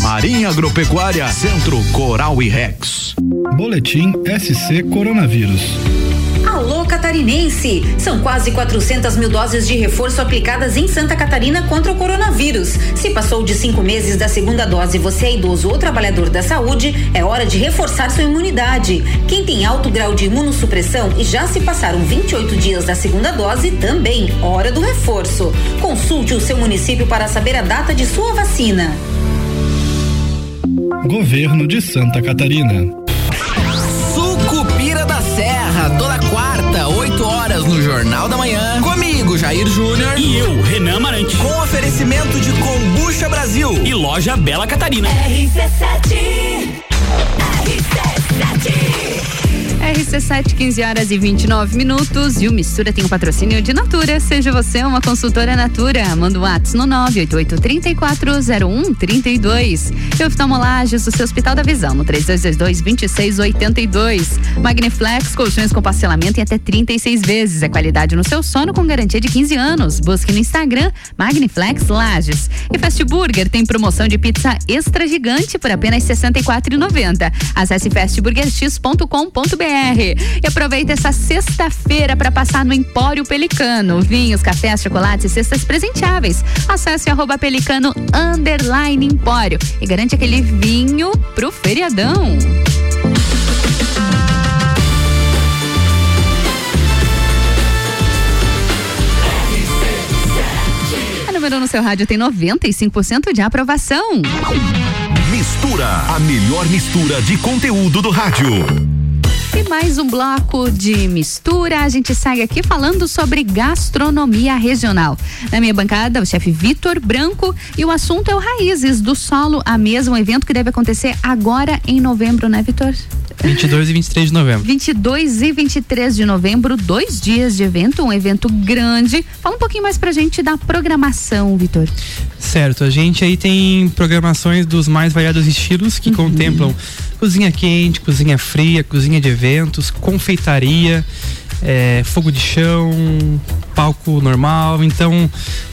Marinha Agropecuária, Centro Coral e Rex. Boletim SC Coronavírus. Alô Catarinense! São quase 400 mil doses de reforço aplicadas em Santa Catarina contra o coronavírus. Se passou de cinco meses da segunda dose e você é idoso ou trabalhador da saúde, é hora de reforçar sua imunidade. Quem tem alto grau de imunossupressão e já se passaram 28 dias da segunda dose, também hora do reforço. Consulte o seu município para saber a data de sua vacina. Governo de Santa Catarina. Sucupira da Serra, toda quarta, 8 horas no Jornal da Manhã. Comigo, Jair Júnior. E eu, Renan Marante. Com oferecimento de Combucha Brasil. E loja Bela Catarina. RC7 RC7 RC7, 15 horas e 29 minutos. E o Mistura tem um patrocínio de Natura. Seja você uma consultora Natura. Manda o um WhatsApp no 988-340132. E oftalmolagens, o seu Hospital da Visão, no 3222-2682. Magniflex, colchões com parcelamento em até 36 vezes. É qualidade no seu sono com garantia de 15 anos. Busque no Instagram Magniflex Lages. E Fast Burger tem promoção de pizza extra gigante por apenas R$ 64,90. Acesse fastburgerx.com.br e aproveita essa sexta-feira para passar no Empório Pelicano. Vinhos, cafés, chocolates e cestas presenteáveis. Acesse arroba pelicano underline empório e garante aquele vinho pro feriadão. A número no seu rádio tem 95% de aprovação. Mistura, a melhor mistura de conteúdo do rádio. E mais um bloco de mistura. A gente segue aqui falando sobre gastronomia regional. Na minha bancada, o chefe Vitor Branco e o assunto é o Raízes do Solo, a mesa, um evento que deve acontecer agora em novembro, né, Vitor? 22 e 23 de novembro. 22 e 23 de novembro, dois dias de evento, um evento grande. Fala um pouquinho mais pra gente da programação, Vitor. Certo, a gente aí tem programações dos mais variados estilos que uhum. contemplam cozinha quente, cozinha fria, cozinha de eventos, confeitaria, é, fogo de chão, palco normal. Então,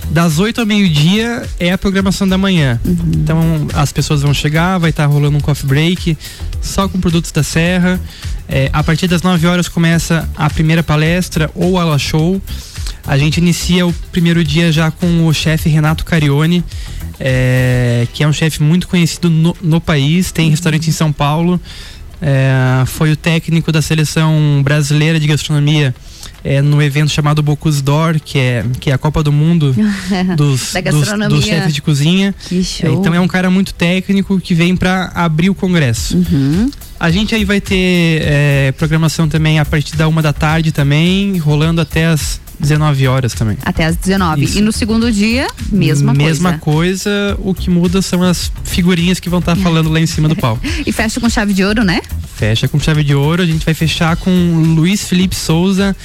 das 8 ao meio-dia é a programação da manhã. Uhum. Então, as pessoas vão chegar, vai estar tá rolando um coffee break só com produtos da Serra. É, a partir das 9 horas começa a primeira palestra ou aula show. A gente inicia o primeiro dia já com o chefe Renato Carione, é, que é um chefe muito conhecido no, no país, tem restaurante em São Paulo. É, foi o técnico da seleção brasileira de gastronomia é, no evento chamado Bocuse d'Or, que é, que é a Copa do Mundo <laughs> dos, dos, dos chefes de cozinha. É, então é um cara muito técnico que vem para abrir o congresso. Uhum. A gente aí vai ter é, programação também a partir da uma da tarde também, rolando até as 19 horas também. Até às 19. Isso. E no segundo dia, mesma, coisa. Mesma coisa. O que muda são as figurinhas que vão estar tá <laughs> falando lá em cima do palco. <laughs> e fecha com chave de ouro, né? Fecha com chave de ouro. A gente vai fechar com Luiz Felipe Souza,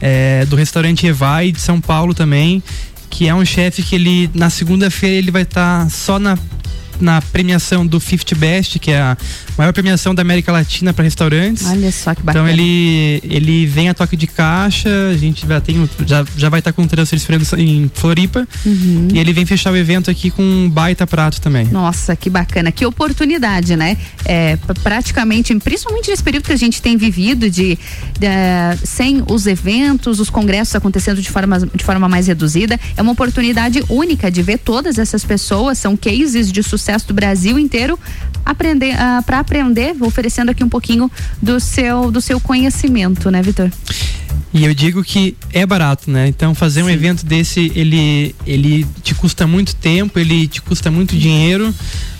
é, do restaurante Evai de São Paulo também. Que é um chefe que ele, na segunda-feira, ele vai estar tá só na na premiação do 50 Best, que é a maior premiação da América Latina para restaurantes. Olha só que bacana. Então ele, ele vem a toque de caixa, a gente já tem já, já vai estar tá com transferência em Floripa uhum. e ele vem fechar o evento aqui com um baita prato também. Nossa, que bacana, que oportunidade, né? É, praticamente, principalmente nesse período que a gente tem vivido de, de sem os eventos, os congressos acontecendo de forma, de forma mais reduzida, é uma oportunidade única de ver todas essas pessoas, são cases de sucesso do Brasil inteiro aprender uh, ah, para aprender, oferecendo aqui um pouquinho do seu do seu conhecimento, né, Vitor? E eu digo que é barato, né? Então fazer um evento desse, ele ele te custa muito tempo, ele te custa muito dinheiro,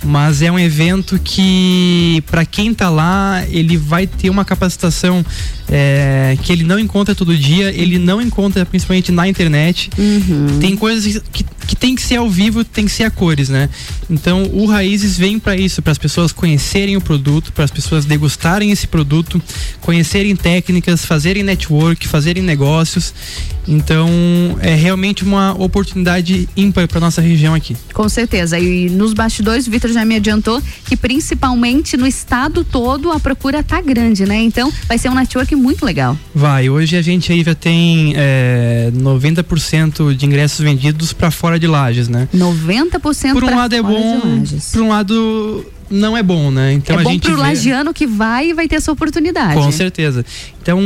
mas é um evento que para quem tá lá ele vai ter uma capacitação é, que ele não encontra todo dia, ele não encontra principalmente na internet. Uhum. Tem coisas que, que tem que ser ao vivo, tem que ser a cores, né? Então o Raízes vem para isso, para as pessoas conhecerem o produto, para as pessoas degustarem esse produto, conhecerem técnicas, fazerem network, fazerem negócios. Então é realmente uma oportunidade ímpar para nossa região aqui. Com certeza. E nos bastidores, Vitor já me adiantou que principalmente no estado todo a procura tá grande, né? Então vai ser um network muito legal. Vai, hoje a gente aí já tem é, 90% de ingressos vendidos para fora de Lages, né? 90% Por um lado é fora de bom, por um lado não é bom, né? Então é a bom gente pro vê... lagiano que vai e vai ter essa oportunidade. Com certeza. Então,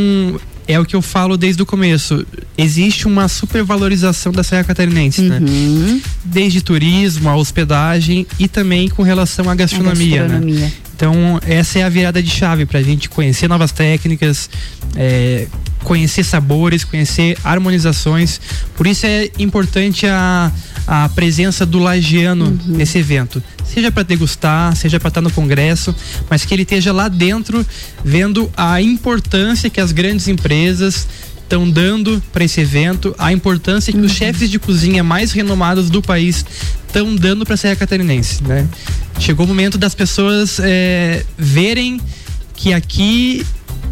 é o que eu falo desde o começo. Existe uma supervalorização da Serra Catarinense, né? Uhum. Desde turismo, a hospedagem e também com relação à gastronomia, né? Então, essa é a virada de chave para a gente conhecer novas técnicas, é, conhecer sabores, conhecer harmonizações. Por isso é importante a, a presença do lagiano nesse evento. Seja para degustar, seja para estar no congresso, mas que ele esteja lá dentro vendo a importância que as grandes empresas estão dando para esse evento, a importância que os chefes de cozinha mais renomados do país estão dando para a Serra Catarinense, né? Chegou o momento das pessoas é, verem que aqui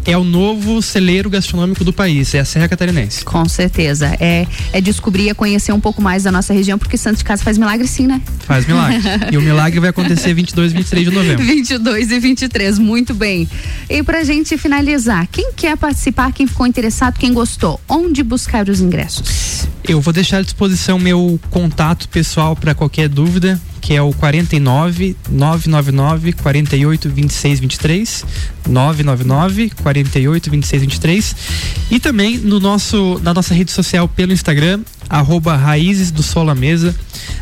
é o novo celeiro gastronômico do país, é a Serra Catarinense. Com certeza. É, é descobrir e conhecer um pouco mais da nossa região, porque Santos de Casa faz milagre sim, né? Faz milagre. <laughs> e o milagre vai acontecer 22 e 23 de novembro. 22 e 23, muito bem. E pra gente finalizar, quem quer participar, quem ficou interessado, quem gostou, onde buscar os ingressos? Eu vou deixar à disposição meu contato pessoal para qualquer dúvida, que é o 49 999 48 26 23 999 48 26 23 e também no nosso na nossa rede social pelo Instagram arroba Raízes do Sol à Mesa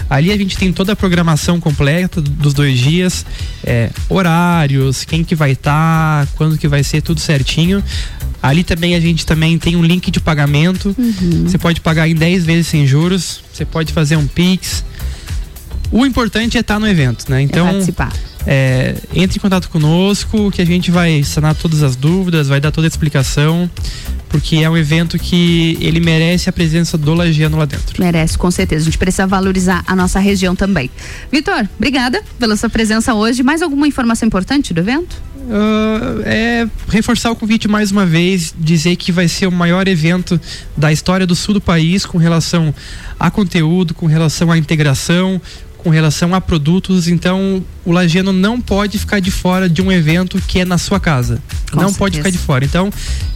ali a gente tem toda a programação completa dos dois dias é, horários quem que vai estar quando que vai ser tudo certinho Ali também a gente também tem um link de pagamento. Você pode pagar em 10 vezes sem juros. Você pode fazer um Pix. O importante é estar no evento, né? Então, participar. é, entre em contato conosco que a gente vai sanar todas as dúvidas, vai dar toda a explicação, porque é um evento que ele merece a presença do lagiano lá dentro. Merece, com certeza. A gente precisa valorizar a nossa região também. Vitor, obrigada pela sua presença hoje. Mais alguma informação importante do evento? Ah, é reforçar o convite mais uma vez, dizer que vai ser o maior evento da história do sul do país com relação a conteúdo, com relação à integração, com relação a produtos. Então, o lagiano não pode ficar de fora de um evento que é na sua casa. Com não pode certeza. ficar de fora. Então,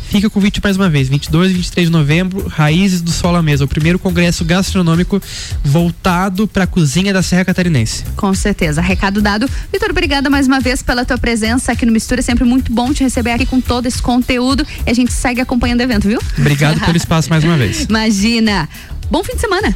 fica o convite mais uma vez, 22 e 23 de novembro, Raízes do Sol à Mesa, o primeiro congresso gastronômico voltado para a cozinha da Serra Catarinense. Com certeza. Recado dado. Vitor, obrigada mais uma vez pela tua presença aqui no Mistura. É sempre muito bom te receber aqui com todo esse conteúdo. E a gente segue acompanhando o evento, viu? Obrigado pelo <laughs> espaço mais uma vez. Imagina. Bom fim de semana.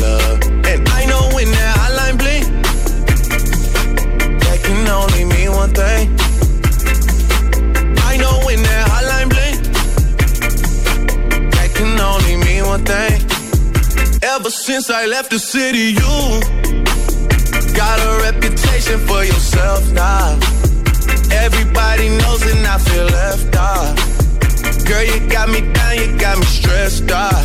love. And I know when that hotline bling, that can only mean one thing. I know when that hotline bling, that can only mean one thing. Ever since I left the city, you got a reputation for yourself now. Everybody knows and I feel left out. Girl, you got me down, you got me stressed out.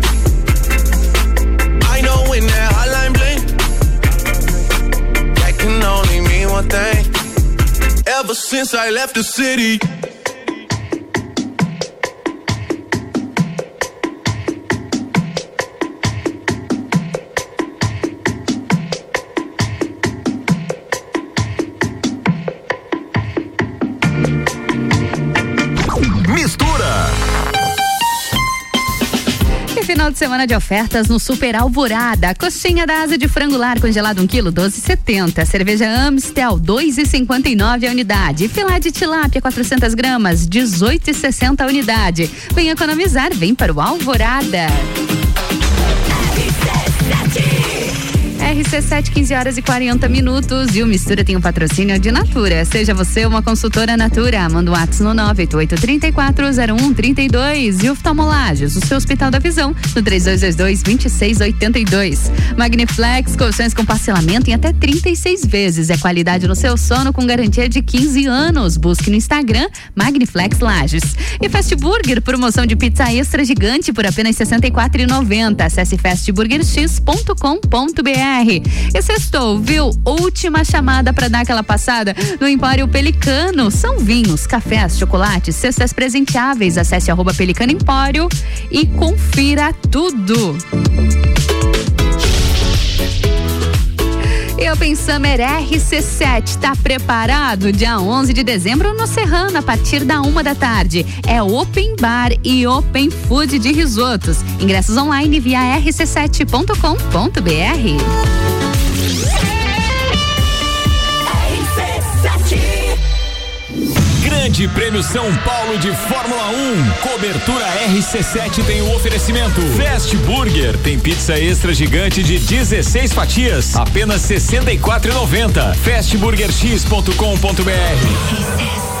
Thing. Ever since I left the city. Semana de ofertas no Super Alvorada. Coxinha da asa de frango lar congelado 1 kg 12,70. Cerveja Amstel 2,59 a unidade. Filé de tilápia 400 gramas 18,60 a unidade. Vem economizar, vem para o Alvorada. RC7, 15 horas e 40 minutos. E o Mistura tem um patrocínio de Natura. Seja você uma consultora Natura. Manda um WhatsApp no 988-340132. E Oftalmolages, o seu Hospital da Visão, no 3222-2682. Magniflex, colchões com parcelamento em até 36 vezes. É qualidade no seu sono com garantia de 15 anos. Busque no Instagram Magniflex Lages. E Fast Burger, promoção de pizza extra gigante por apenas R$ 64,90. Acesse fastburgerx.com.br. E sextou, viu? Última chamada para dar aquela passada no Empório Pelicano. São vinhos, cafés, chocolates, cestas presenteáveis. Acesse arroba Pelicano Empório e confira tudo. Open Summer RC7 tá preparado? Dia 11 de dezembro no Serrano, a partir da uma da tarde. É Open Bar e Open Food de risotos. Ingressos online via rc7.com.br. Grande Prêmio São Paulo de Fórmula 1. Cobertura RC7 tem o oferecimento. Fast Burger tem pizza extra gigante de 16 fatias, apenas R$ 64,90. Fastburgerx.com.br.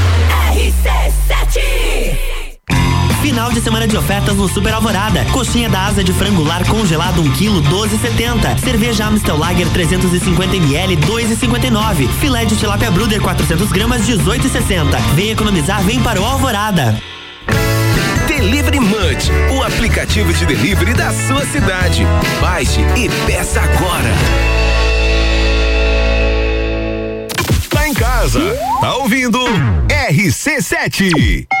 Final de semana de ofertas no Super Alvorada. Coxinha da asa de frango lar congelado 1 kg 12,70. Cerveja Amstel Lager 350 ml 2,59. Filé de tilápia Bruder 400 gramas 18,60. Vem economizar, vem para o Alvorada. Delivery Munch, o aplicativo de delivery da sua cidade. Baixe e peça agora. Tá em casa, tá ouvindo RC7.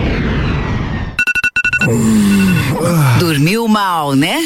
Dormiu mal, né?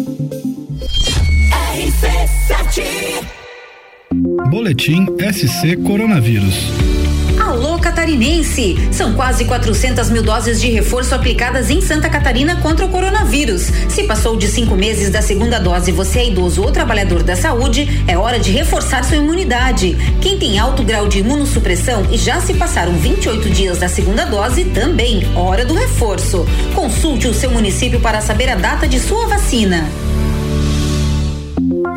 Boletim SC Coronavírus. Alô Catarinense! São quase 400 mil doses de reforço aplicadas em Santa Catarina contra o coronavírus. Se passou de cinco meses da segunda dose, você é idoso ou trabalhador da saúde, é hora de reforçar sua imunidade. Quem tem alto grau de imunossupressão e já se passaram 28 dias da segunda dose, também hora do reforço. Consulte o seu município para saber a data de sua vacina.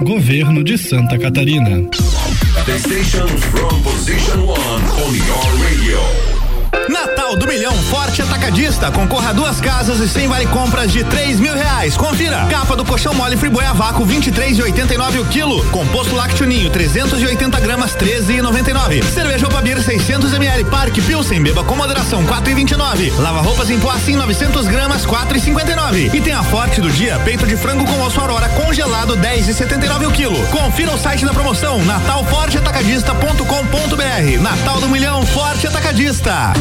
Governo de Santa Catarina. The station from position one on your radio. Natal do Milhão Forte Atacadista. Concorra a duas casas e sem vale compras de três mil reais. Confira. Capa do colchão mole Friboi a vácuo 23 e 89 o quilo. Composto lácteo ninho 380 gramas 13 e 99. Cerveja Opabir 600 ml Parque Pilsen beba com moderação 4 e 29. Lava roupas em Poacim 900 gramas 4 e 59. Tem a Forte do dia peito de frango com osso Aurora congelado 10 e 79 o quilo. Confira o site da promoção natalforteatacadista.com.br. Natal do Milhão Forte Atacadista.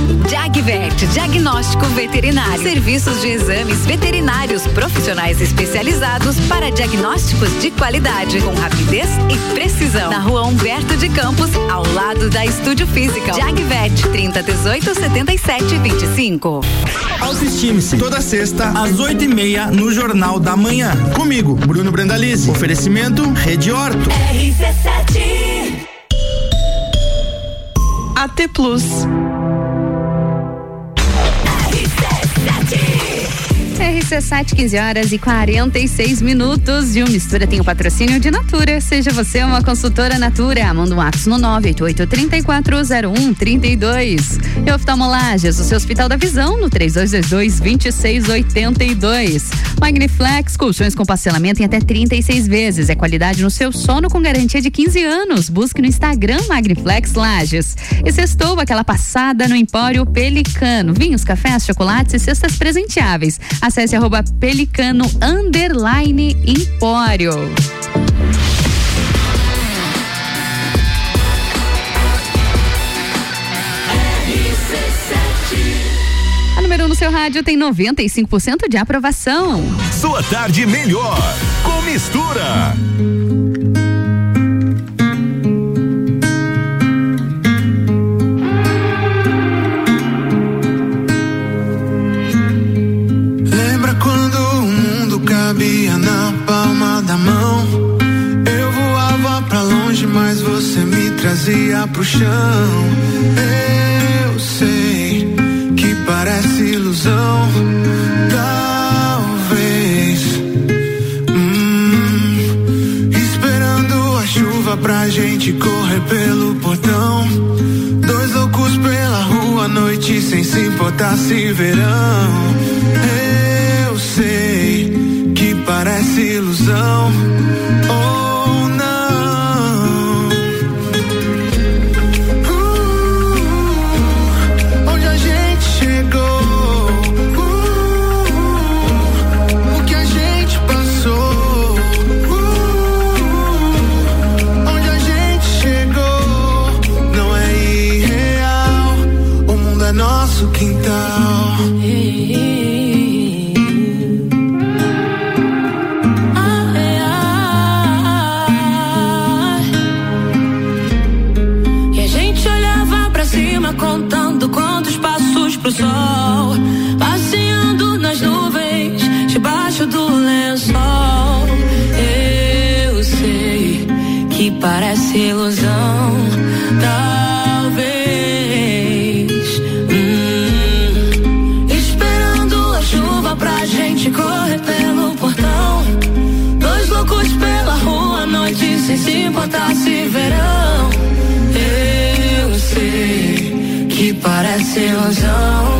Jagvet, diagnóstico veterinário. Serviços de exames veterinários profissionais especializados para diagnósticos de qualidade, com rapidez e precisão. Na rua Humberto de Campos, ao lado da Estúdio Física. Jagvet, 30 18 77 25. Autoestime-se. Toda sexta, às oito e meia, no Jornal da Manhã. Comigo, Bruno Brandalize. Oferecimento Rede Horto. RC7 AT Plus. RC7, 15 horas e 46 minutos. E o Mistura tem o patrocínio de Natura. Seja você uma consultora Natura. Manda um ato no 988-3401-32. E oftalmolagens, o seu Hospital da Visão, no 3222-2682. Magniflex, colchões com parcelamento em até 36 vezes. É qualidade no seu sono com garantia de 15 anos. Busque no Instagram Magniflex Lages. E sextou aquela passada no Empório Pelicano. Vinhos, cafés, chocolates e cestas presenteáveis. Acesse arroba pelicano underline empório. A número 1 um no seu rádio tem 95% de aprovação. Sua tarde melhor com mistura. Da mão? Eu voava pra longe, mas você me trazia pro chão. Eu sei que parece ilusão. Talvez. Hum, esperando a chuva pra gente correr pelo portão. Dois loucos pela rua à noite sem se importar se verão. Eu sei parece ilusão. Ou se importar se verão. Eu sei que parece ilusão.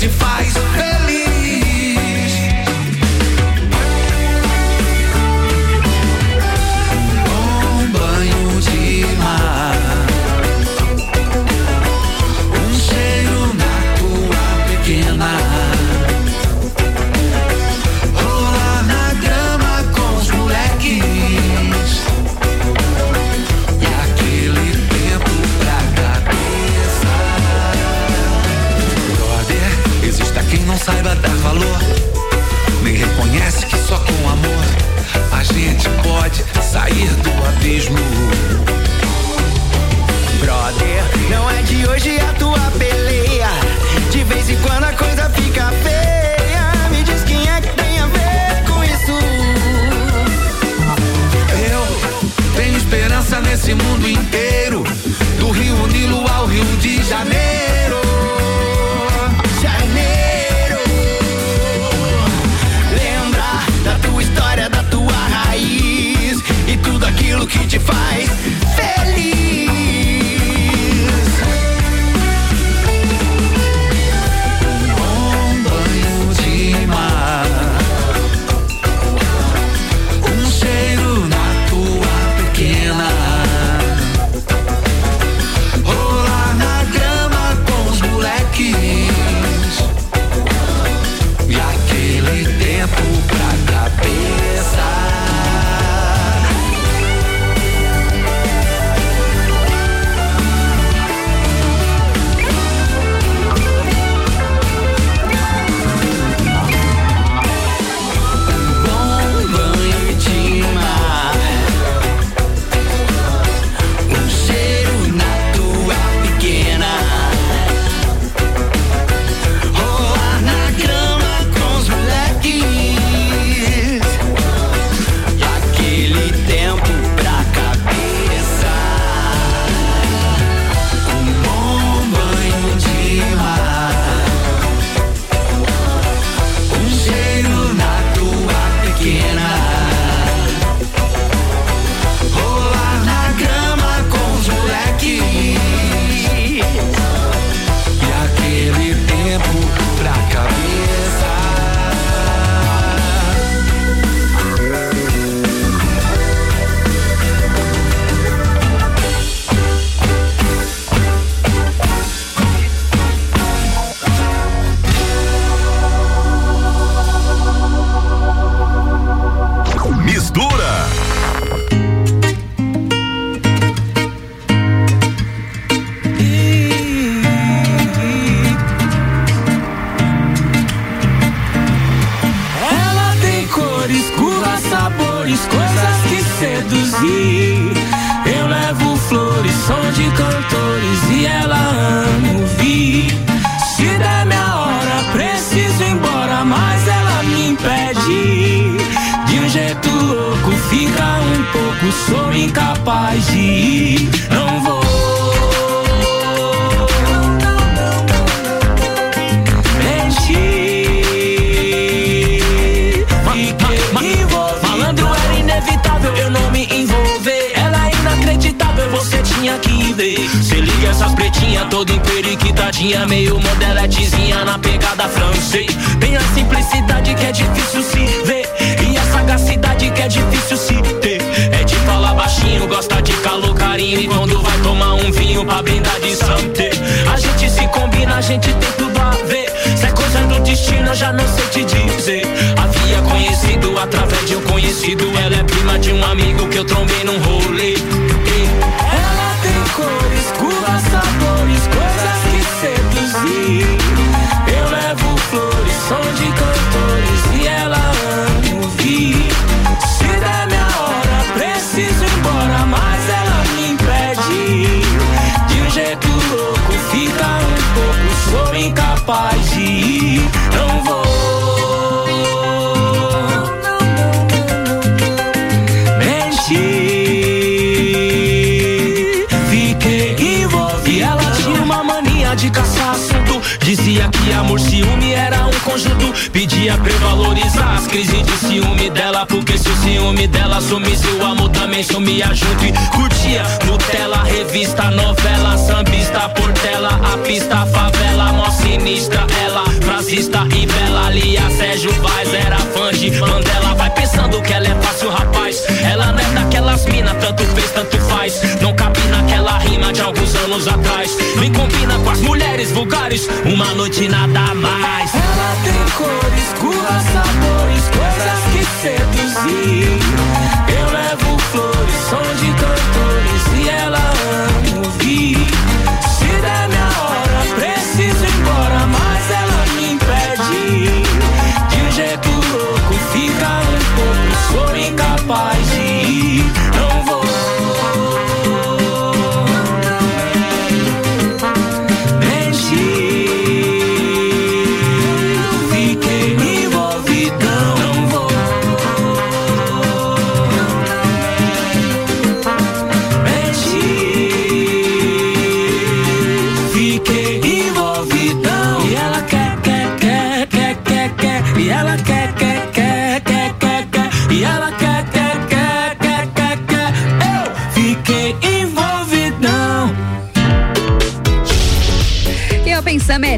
te faz feliz. Brother, não é de hoje a tua peleia. De vez em quando a coisa fica feia. Me diz quem é que tem a ver com isso. Eu tenho esperança nesse mundo inteiro. Do Rio Nilo ao Rio de Janeiro.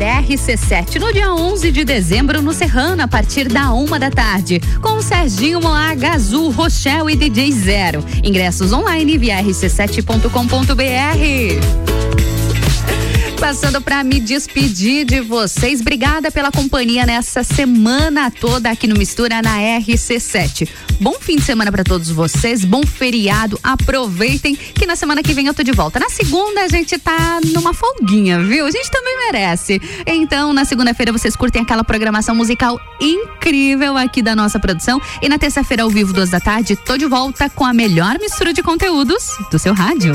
RC7 no dia 11 de dezembro no Serrano, a partir da uma da tarde, com Serginho Moá, Gazu, Rochelle e DJ Zero. Ingressos online via rc7.com.br passando para me despedir de vocês. Obrigada pela companhia nessa semana toda aqui no Mistura na RC7. Bom fim de semana para todos vocês, bom feriado. Aproveitem que na semana que vem eu tô de volta. Na segunda a gente tá numa folguinha, viu? A gente também merece. Então, na segunda-feira vocês curtem aquela programação musical incrível aqui da nossa produção e na terça-feira ao vivo duas da tarde tô de volta com a melhor mistura de conteúdos do seu rádio.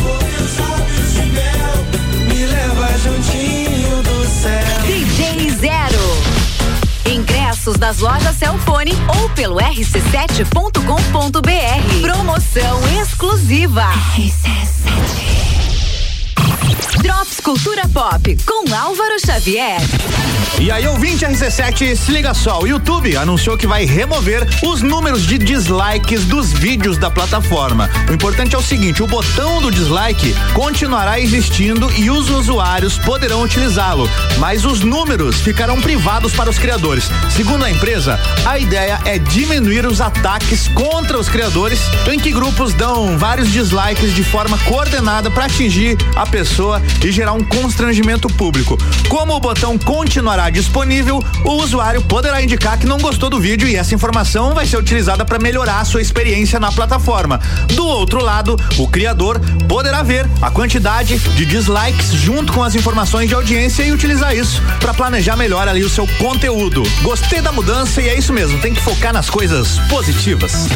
das lojas Cellfone ou pelo rc7.com.br. Promoção exclusiva. RC7. Drops Cultura Pop com Álvaro Xavier. E aí, ouvinte RC7, se liga só, o YouTube anunciou que vai remover os números de dislikes dos vídeos da plataforma. O importante é o seguinte, o botão do dislike continuará existindo e os usuários poderão utilizá-lo, mas os números ficarão privados para os criadores. Segundo a empresa, a ideia é diminuir os ataques contra os criadores, em que grupos dão vários dislikes de forma coordenada para atingir a pessoa e gerar um constrangimento público. Como o botão continuará disponível, o usuário poderá indicar que não gostou do vídeo e essa informação vai ser utilizada para melhorar a sua experiência na plataforma. Do outro lado, o criador poderá ver a quantidade de dislikes junto com as informações de audiência e utilizar isso para planejar melhor ali o seu conteúdo. Gostei da mudança e é isso mesmo, tem que focar nas coisas positivas.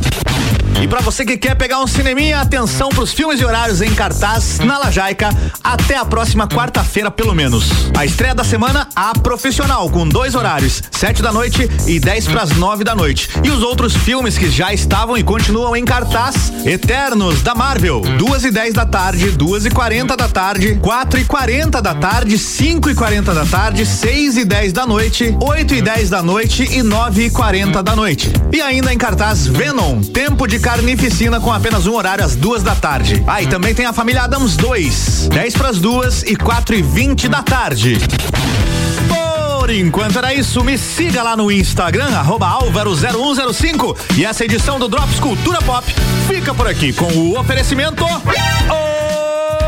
E para você que quer pegar um cineminha, atenção pros filmes e horários em cartaz na Lajaica até a próxima quarta-feira, pelo menos. A estreia da semana, a profissional, com dois horários, sete da noite e dez pras nove da noite. E os outros filmes que já estavam e continuam em cartaz, Eternos, da Marvel, duas e dez da tarde, duas e quarenta da tarde, quatro e quarenta da tarde, cinco e quarenta da tarde, seis e dez da noite, oito e dez da noite e nove e quarenta da noite. E ainda em cartaz, Venom, Tempo de Carnificina com apenas um horário às duas da tarde. Ah, e também tem a família Adams 2, 10 para as duas e quatro e vinte da tarde. Por enquanto era isso, me siga lá no Instagram, arroba Álvaro0105. E essa edição do Drops Cultura Pop fica por aqui com o oferecimento.